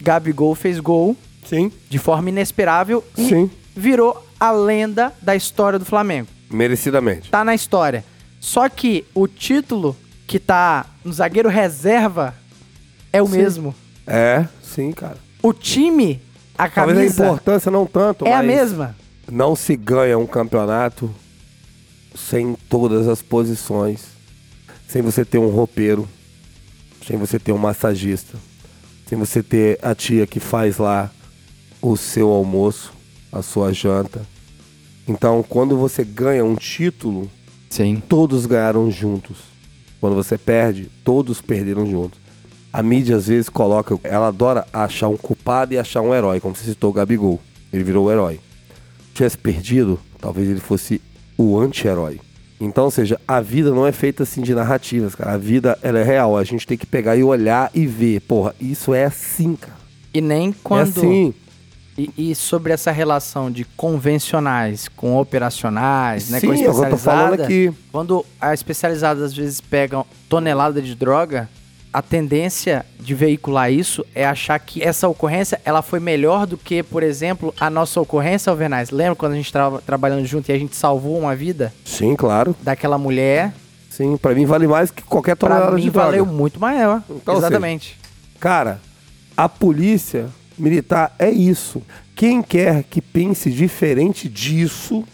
Gabigol fez gol Sim, de forma inesperável e sim. virou a lenda da história do Flamengo. Merecidamente. Tá na história. Só que o título que tá no zagueiro reserva é o Sim. mesmo. É, sim, cara. O time, a Talvez a camisa importância não tanto, é a mas mesma. não se ganha um campeonato sem todas as posições, sem você ter um roupeiro, sem você ter um massagista, sem você ter a tia que faz lá o seu almoço, a sua janta. Então, quando você ganha um título, Sim. todos ganharam juntos. Quando você perde, todos perderam juntos. A mídia às vezes coloca, ela adora achar um culpado e achar um herói, como você citou o Gabigol. Ele virou o herói. Se tivesse perdido, talvez ele fosse o anti-herói. Então, ou seja, a vida não é feita assim de narrativas, cara. A vida, ela é real. A gente tem que pegar e olhar e ver. Porra, isso é assim, cara. E nem quando. É assim. E, e sobre essa relação de convencionais com operacionais, né? Sim, com a o que eu tô especializada. falando aqui. Quando a especializada às vezes pega tonelada de droga, a tendência de veicular isso é achar que essa ocorrência ela foi melhor do que, por exemplo, a nossa ocorrência, Alvernais. Lembra quando a gente estava trabalhando junto e a gente salvou uma vida Sim, claro. daquela mulher? Sim, pra mim vale mais que qualquer Pra tonelada mim de droga. valeu muito maior. Então, seja, Exatamente. Cara, a polícia militar é isso. Quem quer que pense diferente disso,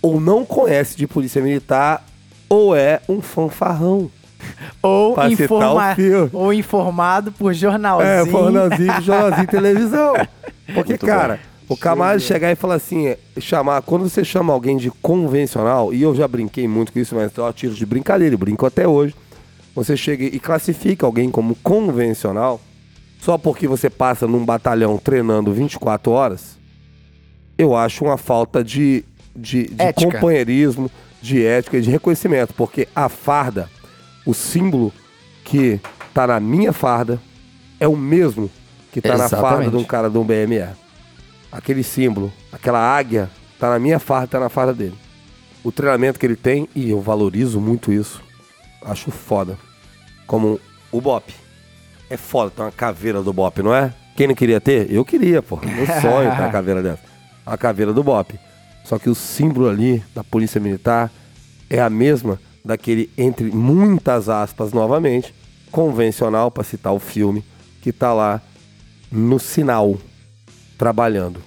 ou não conhece de polícia militar, ou é um fanfarrão. Ou, informa- ou informado por jornalzinho. É, jornalzinho, jornalzinho televisão. Porque, Muito cara, o camarada chegar e falar assim, é, chamar, quando você chama alguém de convencional, e eu já brinquei muito com isso, mas eu tiro de brincadeira, eu brinco até hoje. Você chega e classifica alguém como convencional, só porque você passa num batalhão treinando 24 horas, eu acho uma falta de, de, de companheirismo, de ética e de reconhecimento. Porque a farda, o símbolo que tá na minha farda, é o mesmo que tá na farda Exatamente. de um cara de um BME. Aquele símbolo, aquela águia, tá na minha farda, tá na farda dele. O treinamento que ele tem, e eu valorizo muito isso, acho foda. Como o Bop. É foda ter uma caveira do Bop, não é? Quem não queria ter? Eu queria, pô. Meu sonho ter uma caveira dessa. A caveira do Bop. Só que o símbolo ali da Polícia Militar é a mesma daquele, entre muitas aspas, novamente, convencional, para citar o filme, que tá lá no sinal, trabalhando,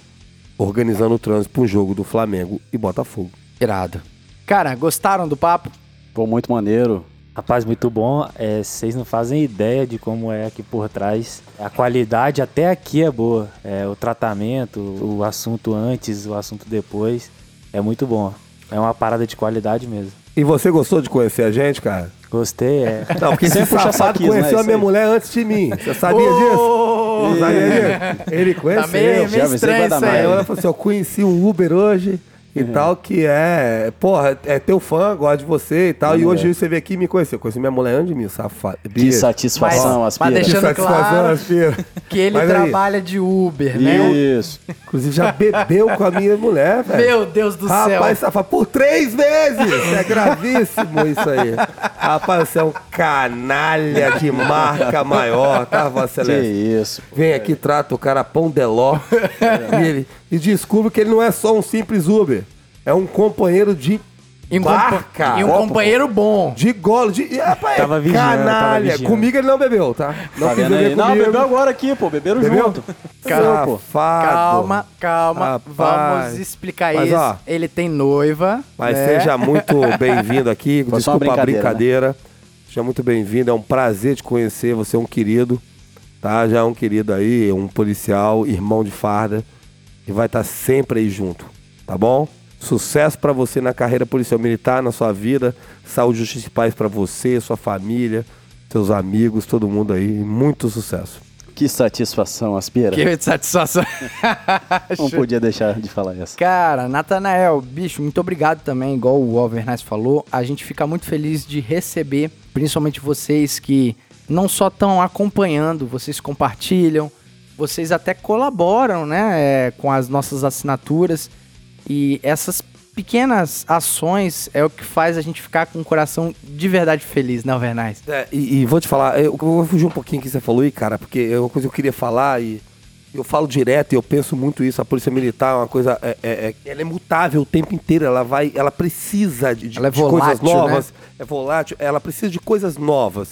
organizando o trânsito para um jogo do Flamengo e Botafogo. Irado. Cara, gostaram do papo? Pô, muito maneiro. Rapaz, muito bom. É, vocês não fazem ideia de como é aqui por trás. A qualidade até aqui é boa. É, o tratamento, o assunto antes, o assunto depois. É muito bom. É uma parada de qualidade mesmo. E você gostou de conhecer a gente, cara? Gostei, é. Não, porque esse Sempre puxa safado saquismo, né? conheceu a Isso minha mulher antes de mim. Você sabia Ô, disso? Sabia disso? Ele conheceu. Tá meio, meio estranho isso Aí merda. ela falou assim: eu conheci um Uber hoje e tal, que é, porra, é teu fã, gosta de você e tal. E hoje você veio aqui e me conheceu. Conheci minha mulher antes de mim, safado. Que satisfação, Mas- Aspira. mas Que deixando satisfação, claro Aspira. Que ele Mas aí, trabalha de Uber, né? Isso. Inclusive já bebeu com a minha mulher, velho. Meu Deus do céu. Rapaz, safado, por três vezes! É gravíssimo isso aí. Rapaz, você é um canalha de marca maior, tá, Vossa Que Excelência? isso. Vem aqui, trata o cara pão de ló. e, ele- e descobre que ele não é só um simples Uber. É um companheiro de E um, barca. e um companheiro bom. De golo, de. e, Rapaz, Tava vigiando, tava canalha. vigiando. Comigo ele não bebeu, tá? Não Tá quis beber? Não, bebeu agora aqui, pô. Beberam Bebeu? junto. Calma. Calma, calma. Rapaz. Vamos explicar Mas, isso. ó, ele tem noiva. Mas né? seja muito bem-vindo aqui. Foi Desculpa a brincadeira, brincadeira. Seja muito bem-vindo. É um prazer te conhecer. Você é um querido, tá? Já é um querido aí, um policial, irmão de farda. E vai estar sempre aí junto, tá bom? Sucesso pra você na carreira policial militar, na sua vida. Saúde, justiça e paz pra você, sua família, seus amigos, todo mundo aí. Muito sucesso. Que satisfação, Aspira. Que satisfação. Não podia deixar de falar essa. Cara, Natanael, bicho, muito obrigado também, igual o Alvernaz falou. A gente fica muito feliz de receber, principalmente vocês que não só estão acompanhando, vocês compartilham, vocês até colaboram, né, é, com as nossas assinaturas. E essas pequenas ações é o que faz a gente ficar com o coração de verdade feliz, né, Alvernaz? É, e, e vou te falar, eu, eu vou fugir um pouquinho que você falou aí, cara, porque é uma coisa que eu queria falar e eu falo direto e eu penso muito isso. A polícia militar é uma coisa, é, é- é- ela é mutável o tempo inteiro. Ela vai, ela precisa de, de- Ela é de coisas volátil, novas. É volátil. Ela precisa de coisas novas.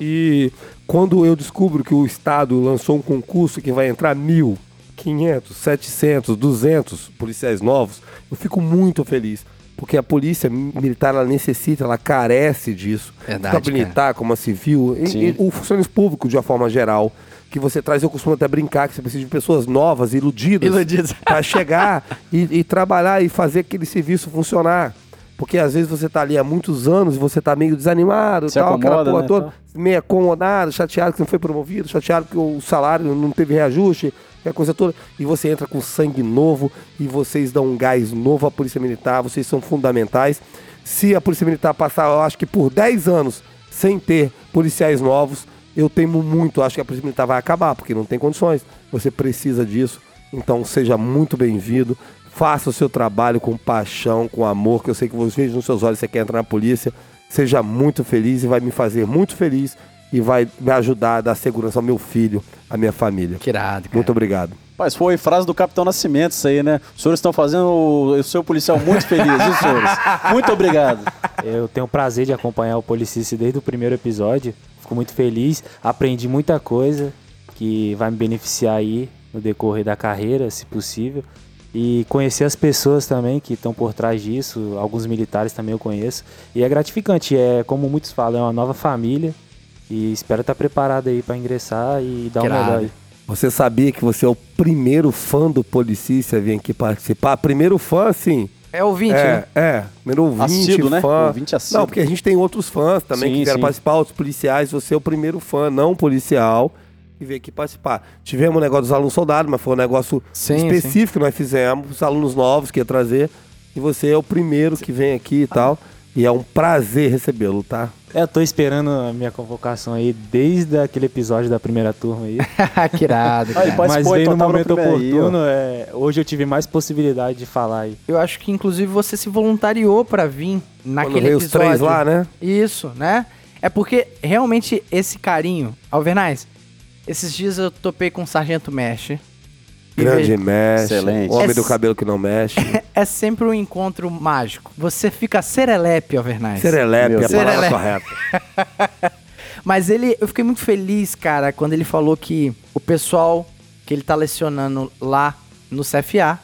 E quando eu descubro que o Estado lançou um concurso que vai entrar mil, 500, 700, 200 policiais novos, eu fico muito feliz. Porque a polícia militar, ela necessita, ela carece disso. Verdade, Tanto a militar como a civil. E, e o funcionário público, de uma forma geral, que você traz, eu costumo até brincar que você precisa de pessoas novas, iludidas. Iludidas. Para chegar e, e trabalhar e fazer aquele serviço funcionar. Porque às vezes você tá ali há muitos anos e você tá meio desanimado, Se tal, aquela acomoda, porra né, toda, meio acomodado, chateado que não foi promovido, chateado que o salário não teve reajuste, aquela coisa toda. E você entra com sangue novo e vocês dão um gás novo à Polícia Militar, vocês são fundamentais. Se a Polícia Militar passar, eu acho que por 10 anos sem ter policiais novos, eu temo muito, acho que a Polícia Militar vai acabar, porque não tem condições. Você precisa disso. Então seja muito bem-vindo. Faça o seu trabalho com paixão, com amor, que eu sei que você vejo nos seus olhos, você quer entrar na polícia. Seja muito feliz e vai me fazer muito feliz e vai me ajudar a dar segurança ao meu filho, à minha família. Que irado, cara. Muito obrigado. Mas foi frase do Capitão Nascimento isso aí, né? Os senhores estão fazendo o, o seu policial muito feliz, viu, senhores? Muito obrigado. Eu tenho o prazer de acompanhar o Policice desde o primeiro episódio. Fico muito feliz. Aprendi muita coisa que vai me beneficiar aí no decorrer da carreira, se possível. E conhecer as pessoas também que estão por trás disso. Alguns militares também eu conheço. E é gratificante. É, como muitos falam, é uma nova família. E espero estar preparado aí para ingressar e dar o Que melhor aí. Você sabia que você é o primeiro fã do Policícia a vir aqui participar? Primeiro fã, assim. É ouvinte, é, né? é. Primeiro ouvinte, Assíduo, né? fã. Ouvinte. Não, porque a gente tem outros fãs também Sim, que vieram sim. participar, outros policiais. Você é o primeiro fã, não policial, que veio aqui participar. Tivemos um negócio dos alunos soldados, mas foi um negócio Sim, específico que nós fizemos, os alunos novos que ia trazer. E você é o primeiro que vem aqui e tal. E é um prazer recebê-lo, tá? É, eu tô esperando a minha convocação aí desde aquele episódio da primeira turma aí. que irado, Aí, cara. pode- Mas veio então no momento oportuno. é, hoje eu tive mais possibilidade de falar aí. Eu acho que inclusive você se voluntariou pra vir Quando naquele veio os episódio. três lá, né? Isso, né? É porque realmente esse carinho, Alvernaz, esses dias eu topei com o Sargento Mesh. Grande mexe. Excelente. Homem É do cabelo que não mexe. É sempre um encontro mágico. Você fica serelepe, Alvernaz. Serelepe, Meu é a Deus. palavra Serelepe. correta. Mas ele, eu fiquei muito feliz, cara, quando ele falou que o pessoal que ele tá lecionando lá no CFA.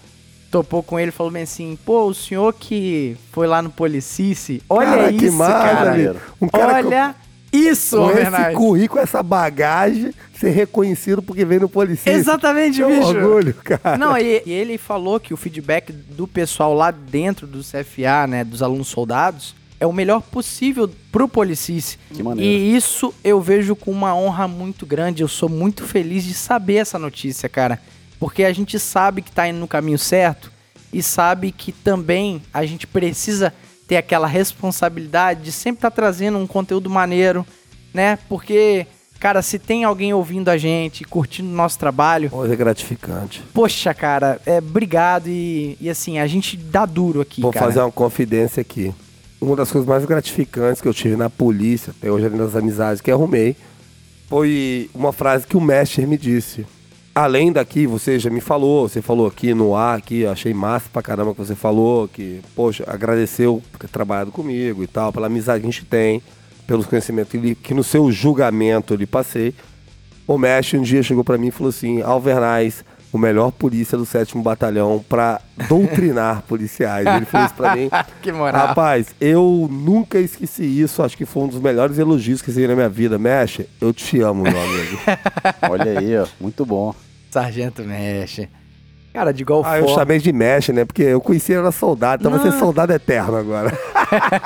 Topou com ele e falou bem assim: pô, o senhor que foi lá no Policice, olha Cara, isso, que massa, cara. amigo. Um cara olha isso, Com esse currículo, essa bagagem, ser reconhecido porque veio no polícia. Exatamente, é um bicho. orgulho, cara. Não, e, e ele falou que o feedback do pessoal lá dentro do CFA, né, dos alunos soldados, é o melhor possível pro Policice. Que maneiro. E isso eu vejo com uma honra muito grande. Eu sou muito feliz de saber essa notícia, cara. Porque a gente sabe que tá indo no caminho certo e sabe que também a gente precisa ter aquela responsabilidade de sempre estar trazendo um conteúdo maneiro, né? Porque, cara, se tem alguém ouvindo a gente, curtindo o nosso trabalho, Pô, é gratificante. Poxa, cara, é, obrigado e, e assim, a gente dá duro aqui, Vou cara. fazer uma confidência aqui. Uma das coisas mais gratificantes que eu tive na polícia, até hoje nas amizades que arrumei, foi uma frase que o mestre me disse. Além daqui, você já me falou, você falou aqui no ar, aqui, eu achei massa pra caramba que você falou, que, poxa, agradeceu por ter trabalhado comigo e tal, pela amizade que a gente tem, pelos conhecimentos que, que no seu julgamento eu lhe passei. O mestre um dia chegou pra mim e falou assim: Alvernaz, o melhor polícia do 7 Batalhão pra doutrinar policiais. Ele falou isso pra mim. que moral. Rapaz, eu nunca esqueci isso. Acho que foi um dos melhores elogios que recebi na minha vida. Mestre, eu te amo, meu amigo. Olha aí, ó. Muito bom. Sargento Mexe. Cara, de igual ah, eu forma. chamei de mestre, né? Porque eu conheci ele era soldado, então vai ser soldado eterno agora.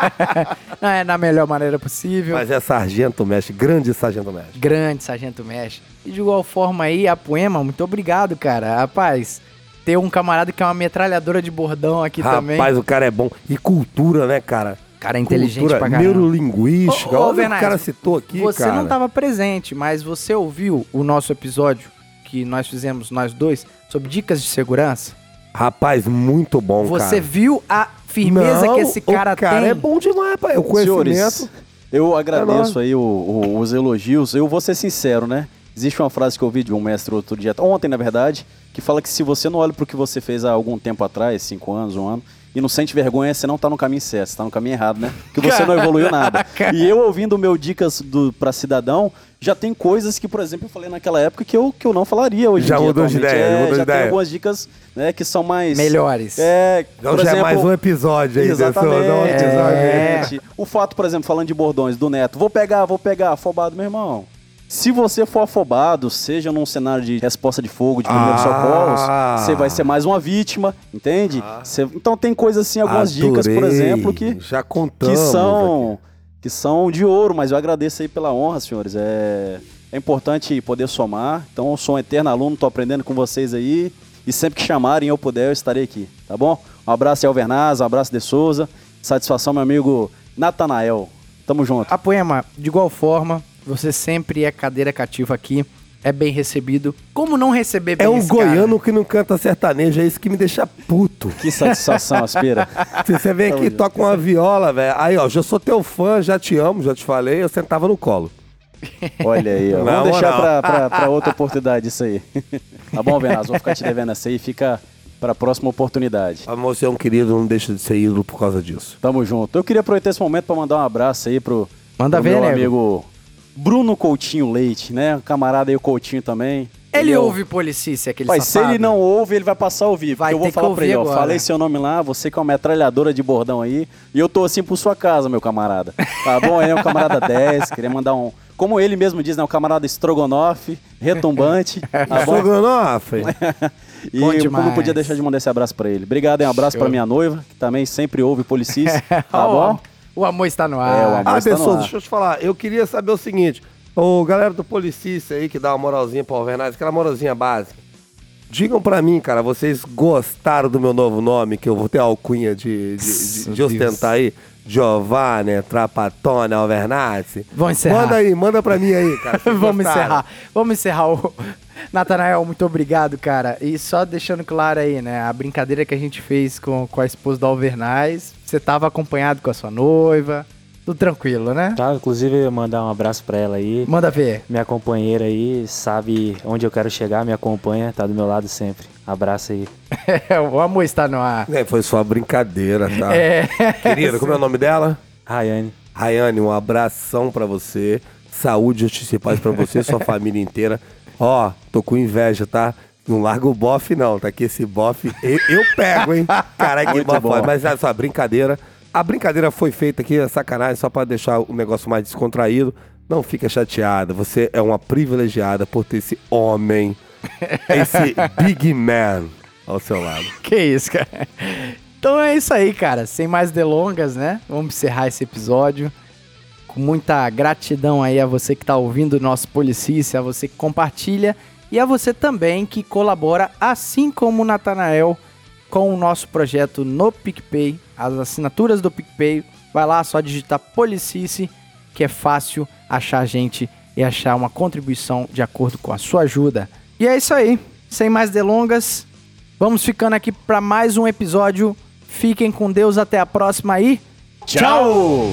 Não, é na melhor maneira possível. Mas é sargento mestre, grande sargento mestre. Grande Sargento Mexe. E de igual forma aí, a Poema, muito obrigado, cara. Rapaz, ter um camarada que é uma metralhadora de bordão aqui também. Rapaz, o cara é bom. E cultura, né, cara? Cara, é inteligente cultura, pra caramba. Neurolinguística. Ô, ô, Olha o que o cara citou aqui, Você cara. não estava presente, mas você ouviu o nosso episódio que nós fizemos, nós dois, sobre dicas de segurança? Rapaz, muito bom, cara. Você viu a firmeza Não, que esse cara, o cara tem? é bom demais, pai. O conhecimento... Senhores, eu É agradeço aí o- o- os elogios. Eu vou ser sincero, né? Existe uma frase que eu ouvi de um mestre outro dia, ontem na verdade, que fala que se você não olha pro que você fez há algum tempo atrás, cinco anos, um ano, e não sente vergonha, você não tá no caminho certo, você tá no caminho errado, né? Porque você não evoluiu nada. E eu ouvindo o meu dicas do, pra cidadão, já tem coisas que, por exemplo, eu falei naquela época que eu, que eu não falaria hoje Já em dia. mudou de ideia, É, mudou de já tem ideia. algumas dicas né, que são mais... Melhores. É, Então já é exemplo, mais um episódio aí. Exatamente. não, um episódio aí. exatamente. O fato, por exemplo, falando de bordões do Neto, vou pegar, vou pegar, afobado, meu irmão. Se você for afobado, seja num cenário de resposta de fogo, de primeiros Ah. socorros, você vai ser mais uma vítima, entende? Você- então tem coisas assim, algumas dicas, por Adorei. exemplo, que, Já que contamos são que são de ouro, mas eu agradeço aí pela honra, senhores. É, é importante poder somar. Então eu sou um eterno aluno, tô aprendendo com vocês aí. E sempre que chamarem eu puder, eu estarei aqui, tá bom? Um abraço aí, Alvernaz, um abraço de Souza. Satisfação, meu amigo Natanael. Tamo junto. A Poema, de igual forma, você sempre é cadeira cativa aqui, é bem recebido. Como não receber bem É um esse cara? goiano que não canta sertanejo, é isso que me deixa puto. Que satisfação, Aspira. Se você vem aqui e toca uma viola, velho. Aí, ó, já sou teu fã, já te amo, já te falei, eu sentava no colo. Olha aí, ó. Na Vamos deixar pra, pra, pra outra oportunidade isso aí. Tá bom, Alvernaz? Vou ficar te devendo essa aí. Fica pra próxima oportunidade. Mas você é um querido, não deixa de ser ídolo por causa disso. Tamo junto. Eu queria aproveitar esse momento pra mandar um abraço aí pro, Manda pro ver, meu nego. amigo Bruno Coutinho Leite, né? Um camarada aí, o Coutinho também. Ele o- ouve Policícia, aquele Mas se ele não ouve, ele vai passar a ouvir. Vai porque eu vou ter que falar pra ele, ó. Falei seu nome lá, você que é uma metralhadora de bordão aí. E eu tô assim por sua casa, meu camarada. Tá bom? Ele é um camarada 10, queria mandar um. Como ele mesmo diz, né? Um camarada estrogonofe, retumbante. Tá? Estrogonofe. E Bom demais. não podia deixar de mandar esse abraço pra ele. Obrigado, hein? Um abraço Show. pra minha noiva, que também sempre ouve Policis. Tá bom? O amor está no É, o ar. amor. Ah, no pessoal, ar. deixa eu te falar. Eu queria saber o seguinte. Ô, galera do Policícia aí, que dá uma moralzinha pro Alvernaz, aquela moralzinha básica. Digam pra mim, cara, vocês gostaram do meu novo nome, que eu vou ter a alcunha de, de, de- de ostentar aí? Giovanni, Trapatone, Alvernazzi. Vamos encerrar. Manda aí, manda pra mim aí, cara. Vamos gostaram? encerrar. Vamos encerrar o. Natanael, muito obrigado, cara. E só deixando claro aí, né? A brincadeira que a gente fez com, com a esposa do Alvernaz. Você tava acompanhado com a sua noiva. Tudo tranquilo, né? Tá, inclusive eu mandar um abraço pra ela aí. Manda ver. Minha companheira aí, sabe onde eu quero chegar, me acompanha, tá do meu lado sempre. Abraço aí. o amor está no ar. É, foi só brincadeira, tá? É. Querida, como é o nome dela? Rayane. Rayane, um abração pra você. Saúde, justiça e paz pra você e sua família inteira. Ó, tô com inveja, tá? Não larga o bofe, não, tá? Que esse bofe eu, eu pego, hein? Caralho, que bofe. Mas olha só, brincadeira. A brincadeira foi feita aqui, é sacanagem, só pra deixar o negócio mais descontraído. Não fica chateada. Você é uma privilegiada por ter esse homem, esse big man ao seu lado. Que isso, cara. Então é isso aí, cara. Sem mais delongas, né? Vamos encerrar esse episódio. Com muita gratidão aí a você que tá ouvindo o nosso Policícia, a você que compartilha e a você também que colabora, assim como o Natanael, com o nosso projeto no PicPay. As assinaturas do PicPay, vai lá, só digitar Policice, que é fácil achar a gente e achar uma contribuição de acordo com a sua ajuda. E é isso aí. Sem mais delongas, Vamos ficando aqui para mais um episódio. Fiquem com Deus, até a próxima aí. Tchau!